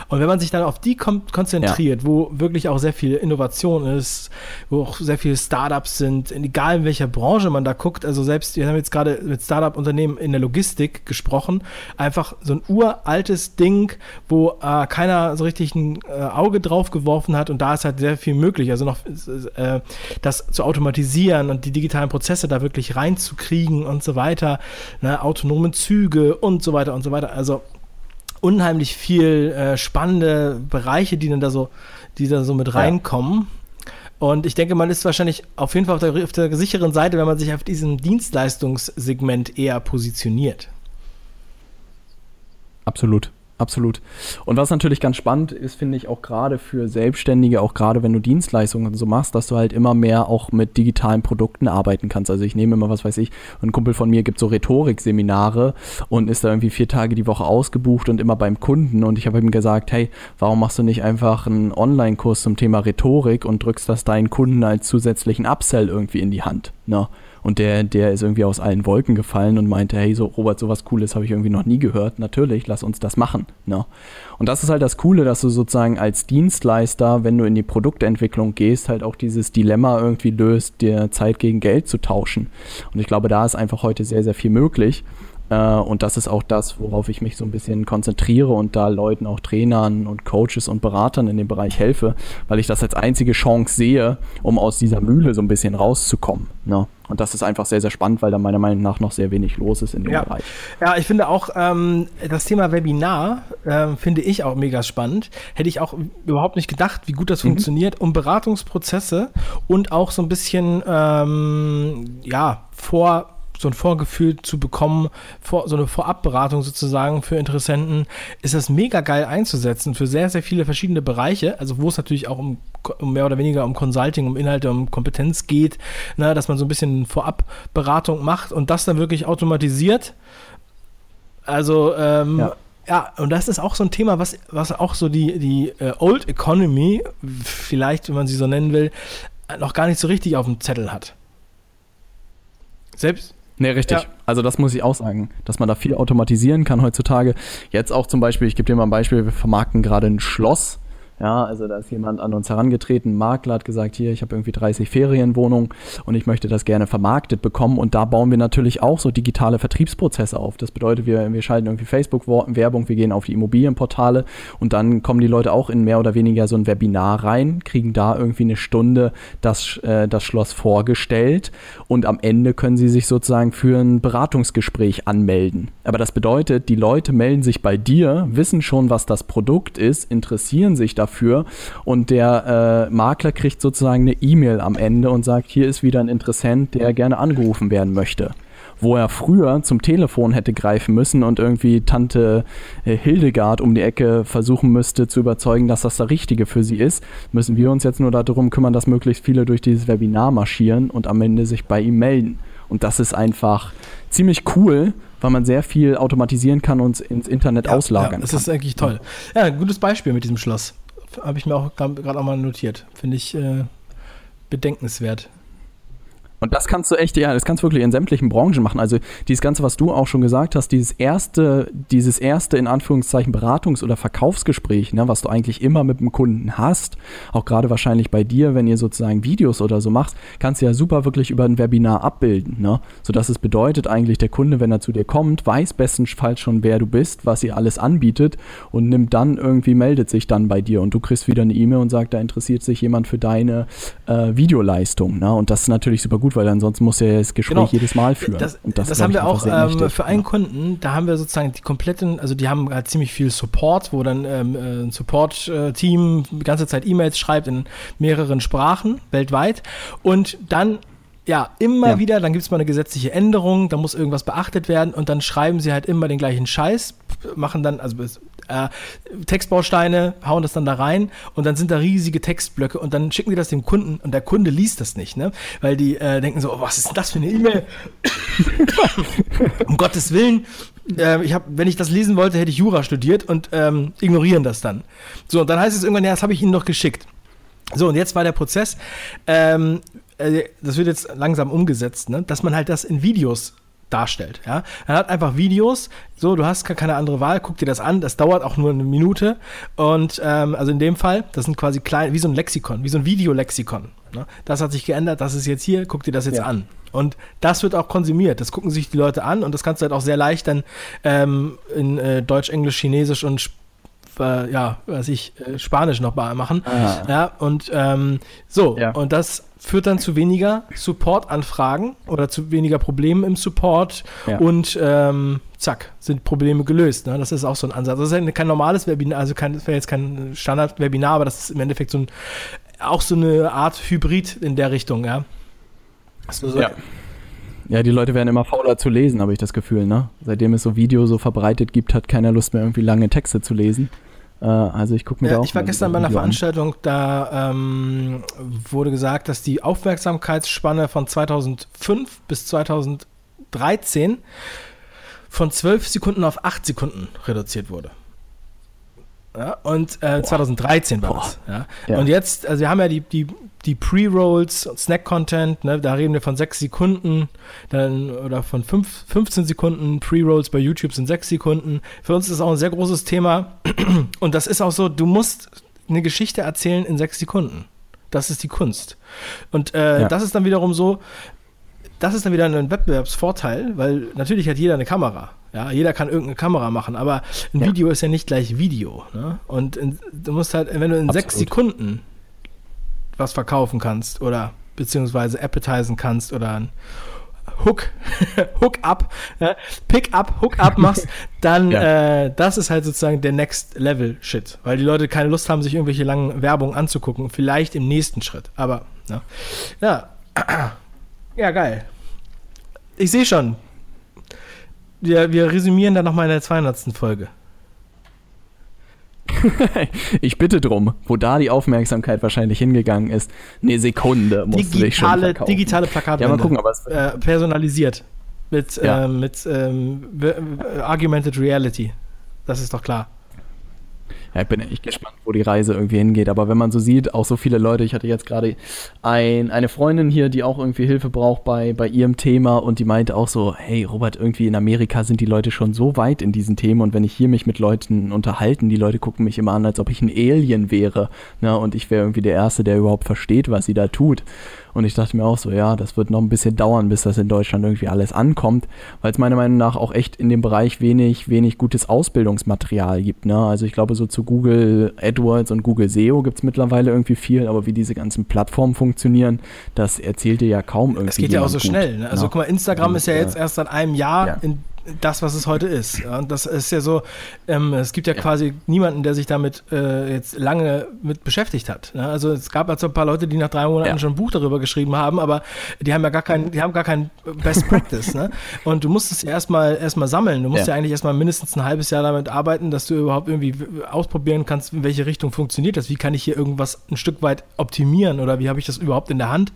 Und wenn man sich dann auf die konzentriert, wo wirklich auch sehr viel Innovation ist, wo auch sehr viele Startups sind, in, egal in welcher Branche man da guckt, also selbst, wir haben jetzt gerade mit Startup-Unternehmen in der Logistik gesprochen, einfach so ein uraltes Ding, wo äh, keiner so richtig ein äh, Auge drauf geworfen hat und da ist halt sehr viel möglich, also noch äh, das zu automatisieren und die digitalen Prozesse da wirklich reinzukriegen und so weiter, ne, autonome Züge und so weiter und so weiter, also unheimlich viel äh, spannende Bereiche, die dann da so, die da so mit reinkommen. Und ich denke, man ist wahrscheinlich auf jeden Fall auf der, auf der sicheren Seite, wenn man sich auf diesem Dienstleistungssegment eher positioniert. Absolut, absolut. Und was natürlich ganz spannend ist, finde ich auch gerade für Selbstständige, auch gerade wenn du Dienstleistungen so machst, dass du halt immer mehr auch mit digitalen Produkten arbeiten kannst. Also ich nehme immer, was weiß ich, ein Kumpel von mir gibt so Rhetorikseminare und ist da irgendwie vier Tage die Woche ausgebucht und immer beim Kunden. Und ich habe ihm gesagt, hey, warum machst du nicht einfach einen Online-Kurs zum Thema Rhetorik und drückst das deinen Kunden als zusätzlichen Upsell irgendwie in die Hand? Ne? Und der, der ist irgendwie aus allen Wolken gefallen und meinte, hey, so Robert, sowas Cooles habe ich irgendwie noch nie gehört. Natürlich, lass uns das machen. Ne? Und das ist halt das Coole, dass du sozusagen als Dienstleister, wenn du in die Produktentwicklung gehst, halt auch dieses Dilemma irgendwie löst, dir Zeit gegen Geld zu tauschen. Und ich glaube, da ist einfach heute sehr, sehr viel möglich. Äh, Und das ist auch das, worauf ich mich so ein bisschen konzentriere und da Leuten, auch Trainern und Coaches und Beratern in dem Bereich helfe, weil ich das als einzige Chance sehe, um aus dieser Mühle so ein bisschen rauszukommen. Ne? Und das ist einfach sehr, sehr spannend, weil da meiner Meinung nach noch sehr wenig los ist in dem Ja. Bereich. Ja, ich finde auch ähm, das Thema Webinar ähm, finde ich auch mega spannend. Hätte ich auch überhaupt nicht gedacht, wie gut das funktioniert, um Beratungsprozesse und auch so ein bisschen ähm, ja vor so ein Vorgefühl zu bekommen, vor, so eine Vorabberatung sozusagen für Interessenten, ist das mega geil einzusetzen für sehr, sehr viele verschiedene Bereiche, also wo es natürlich auch um, um mehr oder weniger um Consulting, um Inhalte, um Kompetenz geht, ne, dass man so ein bisschen Vorabberatung macht und das dann wirklich automatisiert. Also ähm, Ja. ja, und das ist auch so ein Thema, was, was auch so die, die äh, Old Economy, vielleicht, wenn man sie so nennen will, noch gar nicht so richtig auf dem Zettel hat. Selbst. Nee, richtig. Ja. Also das muss ich auch sagen, dass man da viel automatisieren kann heutzutage. Jetzt auch zum Beispiel, ich gebe dir mal ein Beispiel, wir vermarkten gerade ein Schloss. Ja, also da ist jemand an uns herangetreten, Makler hat gesagt, hier, ich habe irgendwie 30 Ferienwohnungen und ich möchte das gerne vermarktet bekommen. Und da bauen wir natürlich auch so digitale Vertriebsprozesse auf. Das bedeutet, wir, wir schalten irgendwie Facebook-Werbung, wir gehen auf die Immobilienportale und dann kommen die Leute auch in mehr oder weniger so ein Webinar rein, kriegen da irgendwie eine Stunde das, äh, das Schloss vorgestellt und am Ende können sie sich sozusagen für ein Beratungsgespräch anmelden. Aber das bedeutet, die Leute melden sich bei dir, wissen schon, was das Produkt ist, interessieren sich dafür und der äh, Makler kriegt sozusagen eine E-Mail am Ende und sagt, hier ist wieder ein Interessent, der gerne angerufen werden möchte. Wo er früher zum Telefon hätte greifen müssen und irgendwie Tante äh, Hildegard um die Ecke versuchen müsste zu überzeugen, dass das der Richtige für sie ist, müssen wir uns jetzt nur darum kümmern, dass möglichst viele durch dieses Webinar marschieren und am Ende sich bei ihm melden. Und das ist einfach ziemlich cool, weil man sehr viel automatisieren kann und ins Internet auslagern ja, das kann. ist eigentlich toll. Ja, gutes Beispiel mit diesem Schloss. Habe ich mir auch gerade auch mal notiert. Finde ich äh, bedenkenswert. Und das kannst du echt, ja, das kannst du wirklich in sämtlichen Branchen machen. Also dieses Ganze, was du auch schon gesagt hast, dieses erste, dieses erste in Anführungszeichen Beratungs- oder Verkaufsgespräch, ne, was du eigentlich immer mit dem Kunden hast, auch gerade wahrscheinlich bei dir, wenn ihr sozusagen Videos oder so machst, kannst du ja super wirklich über ein Webinar abbilden, ne? Sodass es bedeutet eigentlich, der Kunde, wenn er zu dir kommt, weiß bestenfalls schon, wer du bist, was ihr alles anbietet und nimmt dann irgendwie, meldet sich dann bei dir und du kriegst wieder eine E-Mail und sagt, da interessiert sich jemand für deine äh, Videoleistung, ne? Und das ist natürlich super gut, weil ansonsten muss er das Gespräch Genau. jedes Mal führen. Das, und das, glaub haben wir auch ähm, für einen ja. Kunden, da haben wir sozusagen die kompletten, also die haben halt ziemlich viel Support, wo dann ähm, äh, ein Support-Team die ganze Zeit E-Mails schreibt in mehreren Sprachen weltweit und dann ja, immer Ja. wieder, dann gibt es mal eine gesetzliche Änderung, da muss irgendwas beachtet werden und dann schreiben sie halt immer den gleichen Scheiß, machen dann, also äh, Textbausteine, hauen das dann da rein und dann sind da riesige Textblöcke und dann schicken die das dem Kunden und der Kunde liest das nicht, ne? Weil die äh, denken so, oh, was ist denn das für eine E-Mail? um Gottes Willen. Äh, ich hab, wenn ich das lesen wollte, hätte ich Jura studiert und ähm, ignorieren das dann. So, und dann heißt es irgendwann, ja, das habe ich Ihnen doch geschickt. So, und jetzt war der Prozess, ähm, äh, das wird jetzt langsam umgesetzt, ne? dass man halt das in Videos darstellt. Ja? Er hat einfach Videos, so, du hast keine andere Wahl, guck dir das an, das dauert auch nur eine Minute. Und ähm, also in dem Fall, das sind quasi klein, wie so ein Lexikon, wie so ein Videolexikon. Ne? Das hat sich geändert, das ist jetzt hier, guck dir das jetzt Ja. an. Und das wird auch konsumiert. Das gucken sich die Leute an und das kannst du halt auch sehr leicht dann ähm, in äh, Deutsch, Englisch, Chinesisch und äh, ja, weiß ich, äh, Spanisch noch mal machen. Ah. Ja, und ähm, so, Ja. und das führt dann zu weniger Support-Anfragen oder zu weniger Problemen im Support Ja. und ähm, zack, sind Probleme gelöst. Ne? Das ist auch so ein Ansatz. Das ist kein normales Webinar, also kein, das wäre jetzt kein Standard-Webinar, aber das ist im Endeffekt so ein, auch so eine Art Hybrid in der Richtung, ja. So, Ja. Ja, die Leute werden immer fauler zu lesen, habe ich das Gefühl, ne? Seitdem es so Video so verbreitet gibt, hat keiner Lust mehr, irgendwie lange Texte zu lesen. Äh, also ich gucke mir da Ja, auch ich war gestern bei ein einer Video an. Veranstaltung, da ähm, wurde gesagt, dass die Aufmerksamkeitsspanne von 2005 bis 2013 von 12 Sekunden auf 8 Sekunden reduziert wurde. Ja, und äh, 2013 war das. Ja. Ja. Und jetzt, also wir haben ja die, die, die Pre-Rolls, und Snack-Content, ne, da reden wir von 6 Sekunden dann, oder von fünf, 15 Sekunden. Pre-Rolls bei YouTube sind 6 Sekunden. Für uns ist das auch ein sehr großes Thema. [CLEARS THROAT] Und das ist auch so, du musst eine Geschichte erzählen in 6 Sekunden. Das ist die Kunst. Und äh, Ja. das ist dann wiederum so, das ist dann wieder ein Wettbewerbsvorteil, weil natürlich hat jeder eine Kamera. Ja, jeder kann irgendeine Kamera machen, aber ein Ja. Video ist ja nicht gleich Video. Ne? Und in, du musst halt, wenn du in sechs Absolut. Sekunden was verkaufen kannst oder beziehungsweise appetizen kannst oder ein Hook, [LAUGHS] Hook up, ja, Pick up, Hook up machst, [LAUGHS] dann Ja. äh, das ist halt sozusagen der Next Level Shit, weil die Leute keine Lust haben, sich irgendwelche langen Werbung anzugucken. Vielleicht im nächsten Schritt, aber ne? ja, [CLEARS THROAT] ja geil. Ich sehe schon. Wir, wir resümieren dann nochmal in der 200. Folge. [LAUGHS] Ich bitte drum, wo da die Aufmerksamkeit wahrscheinlich hingegangen ist. Eine Sekunde musst du dich schon Digitale, verkaufen. digitale Plakatwände. Ja, mal gucken, aber es äh, personalisiert. Mit, Ja. ähm, mit ähm, Augmented Reality. Das ist doch klar. Ja, ich bin echt gespannt, wo die Reise irgendwie hingeht. Aber wenn man so sieht, auch so viele Leute, ich hatte jetzt gerade ein, eine Freundin hier, die auch irgendwie Hilfe braucht bei, bei ihrem Thema und die meinte auch so, hey Robert, irgendwie in Amerika sind die Leute schon so weit in diesen Themen und wenn ich hier mich mit Leuten unterhalten, die Leute gucken mich immer an, als ob ich ein Alien wäre. Ne? Und ich wäre irgendwie der Erste, der überhaupt versteht, was sie da tut. Und ich dachte mir auch so, ja, das wird noch ein bisschen dauern, bis das in Deutschland irgendwie alles ankommt, weil es meiner Meinung nach auch echt in dem Bereich wenig, wenig gutes Ausbildungsmaterial gibt. Ne? Also ich glaube, so zu Google AdWords und Google SEO gibt es mittlerweile irgendwie viel, aber wie diese ganzen Plattformen funktionieren, das erzählt dir ja kaum irgendwie. Es geht ja auch so gut, schnell. Ne? Also ne? guck mal, Instagram Und, ist ja jetzt äh, erst seit einem Jahr ja. in das, was es heute ist. Ja, Und das ist ja so, ähm, es gibt ja, quasi niemanden, der sich damit äh, jetzt lange mit beschäftigt hat. Ne? Also es gab also ein paar Leute, die nach drei Monaten Ja. schon ein Buch darüber geschrieben haben, aber die haben ja gar kein, die haben gar kein Best [LAUGHS] Practice. ne? Und du musst es ja erstmal erstmal sammeln. Du musst ja. Ja. eigentlich erstmal mindestens ein halbes Jahr damit arbeiten, dass du überhaupt irgendwie ausprobieren kannst, in welche Richtung funktioniert das. Wie kann ich hier irgendwas ein Stück weit optimieren oder wie habe ich das überhaupt in der Hand?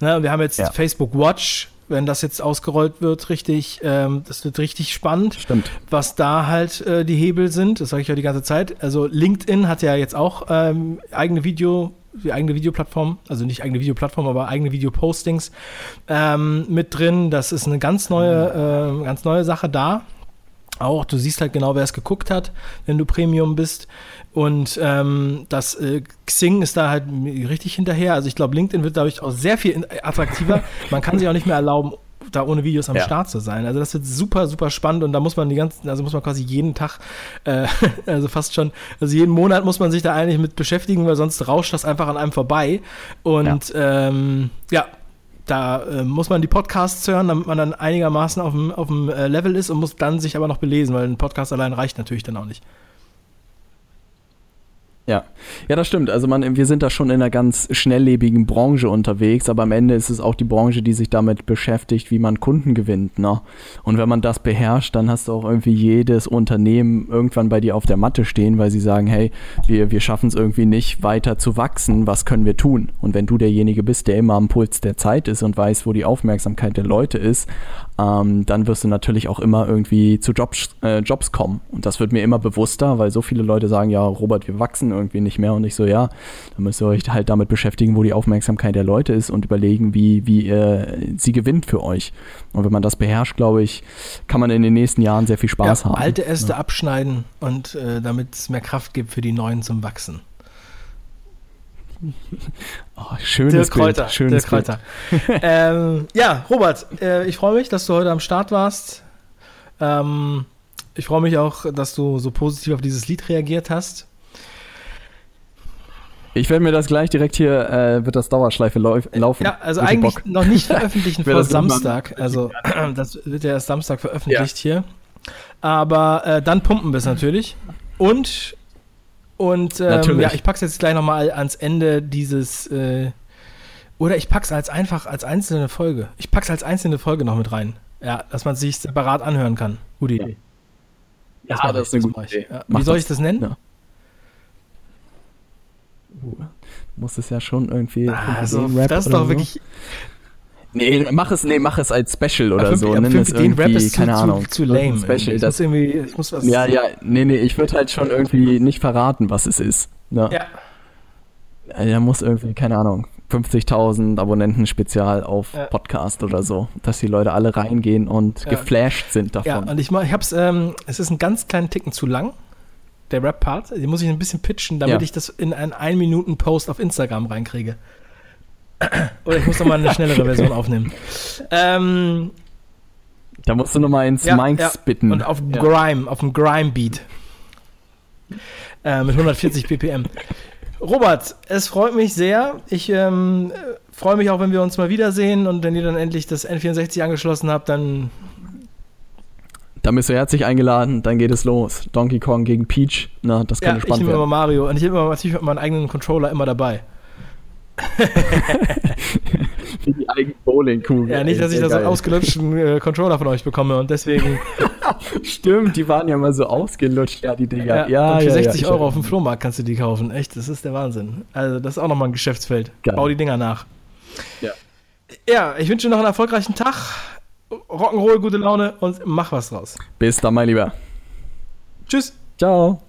Ne? Wir haben jetzt Ja. Facebook Watch. Wenn das jetzt ausgerollt wird, richtig, ähm, das wird richtig spannend Stimmt. was da halt äh, die Hebel sind. Das sage ich ja die ganze Zeit. Also LinkedIn hat ja jetzt auch ähm, eigene Video, die eigene Videoplattform, also nicht eigene Videoplattform, aber eigene Videopostings ähm, mit drin. Das ist eine ganz neue, äh, ganz neue Sache da. Auch, du siehst halt genau, wer es geguckt hat, wenn du Premium bist. Und ähm, das äh, Xing ist da halt richtig hinterher. Also ich glaube, LinkedIn wird dadurch auch sehr viel in- attraktiver. [LAUGHS] Man kann sich auch nicht mehr erlauben, da ohne Videos am Ja. Start zu sein. Also das wird super, super spannend und da muss man die ganzen, also muss man quasi jeden Tag, äh, [LAUGHS] also fast schon, also jeden Monat muss man sich da eigentlich mit beschäftigen, weil sonst rauscht das einfach an einem vorbei. Und ja, ähm, ja da äh, muss man die Podcasts hören, damit man dann einigermaßen auf dem, auf dem äh, Level ist und muss dann sich aber noch belesen, weil ein Podcast allein reicht natürlich dann auch nicht. Ja. ja, das stimmt. Also man, wir sind da schon in einer ganz schnelllebigen Branche unterwegs, aber am Ende ist es auch die Branche, die sich damit beschäftigt, wie man Kunden gewinnt. Ne? Und wenn man das beherrscht, dann hast du auch irgendwie jedes Unternehmen irgendwann bei dir auf der Matte stehen, weil sie sagen, hey, wir, wir schaffen es irgendwie nicht weiter zu wachsen, was können wir tun? Und wenn du derjenige bist, der immer am Puls der Zeit ist und weiß, wo die Aufmerksamkeit der Leute ist, ähm, dann wirst du natürlich auch immer irgendwie zu Jobs, äh, Jobs kommen. Und das wird mir immer bewusster, weil so viele Leute sagen, ja, Robert, wir wachsen irgendwie nicht mehr. Und ich so, ja, dann müsst ihr euch halt damit beschäftigen, wo die Aufmerksamkeit der Leute ist und überlegen, wie, wie äh, sie gewinnt für euch. Und wenn man das beherrscht, glaube ich, kann man in den nächsten Jahren sehr viel Spaß ja, haben. alte Äste abschneiden und äh, damit es mehr Kraft gibt für die neuen zum Wachsen. Oh, schönes Dirk Kräuter. Bild. Schönes Dirk Kräuter. [LAUGHS] ähm, ja, Robert, äh, ich freue mich, dass du heute am Start warst. Ähm, ich freue mich auch, dass du so positiv auf dieses Lied reagiert hast. Ich werde mir das gleich direkt hier, äh, wird das Dauerschleife lauf, laufen. Ja, also eigentlich Bock. noch nicht [LAUGHS] veröffentlichen vor Samstag. Also [CLEARS THROAT] das wird ja erst Samstag veröffentlicht hier. Aber äh, dann pumpen wir es natürlich. Und und ähm, ja, ich pack's jetzt gleich nochmal ans Ende dieses äh, oder ich pack's als einfach als einzelne Folge. Ich pack's als einzelne Folge noch mit rein. Ja, dass man sich separat anhören kann. Gute Idee. Ja, mach das ist eine gute. Idee. Ja. Wie soll ich das nennen? Ja. Uh, muss es ja schon irgendwie. Also, das ist doch so. wirklich. Nee, mach es, nee, mach es als Special oder fünf- so. ja, Nenn fünf es Ideen Rap irgendwie, ist zu, keine zu, Ahnung. zu lame. irgendein irgendwie. Special. Ich Das, muss irgendwie, ich muss was. ja, ja, nee, nee, ich würde halt schon irgendwie nicht verraten, was es ist. Ne? ja. Er muss irgendwie, keine Ahnung, 50.000 Abonnenten spezial auf Ja. Podcast oder so, dass die Leute alle reingehen und Ja. geflasht sind Ja, davon. und ich, ich hab's, ähm, es ist einen ganz kleinen Ticken zu lang, der Rap-Part. Den muss ich ein bisschen pitchen, damit Ja. ich das in einen 1-Minuten-Post auf Instagram reinkriege. Oder ich muss noch mal eine schnellere Version aufnehmen. Ähm, da musst du nochmal ins ja, Minds ja. bitten. Und auf Ja. Grime, auf dem Grime-Beat. Äh, mit 140 ppm. Robert, es freut mich sehr. Ich ähm, äh, freue mich auch, wenn wir uns mal wiedersehen und wenn ihr dann endlich das N64 angeschlossen habt, dann Da bist du herzlich eingeladen, dann geht es los. Donkey Kong gegen Peach, na, das Ja, könnte ich spannend nehme immer werden. Mario und ich habe immer natürlich mit meinem eigenen Controller immer dabei. Wie [LAUGHS] die eigene Bowlingkugel. Ja, nicht, dass ich da so einen ausgelutschten äh, Controller von euch bekomme und deswegen [LAUGHS] Stimmt, die waren ja mal so ausgelutscht, ja, die Dinger. Ja, und für ja, 60 ja, Euro auf dem Flohmarkt kannst du die kaufen. Echt, das ist der Wahnsinn. Also, das ist auch nochmal ein Geschäftsfeld. Geil. Bau die Dinger nach. Ja. Ja, ich wünsche dir noch einen erfolgreichen Tag. Rock'n'Roll, gute Laune und mach was draus. Bis dann, mein Lieber. Tschüss. Ciao.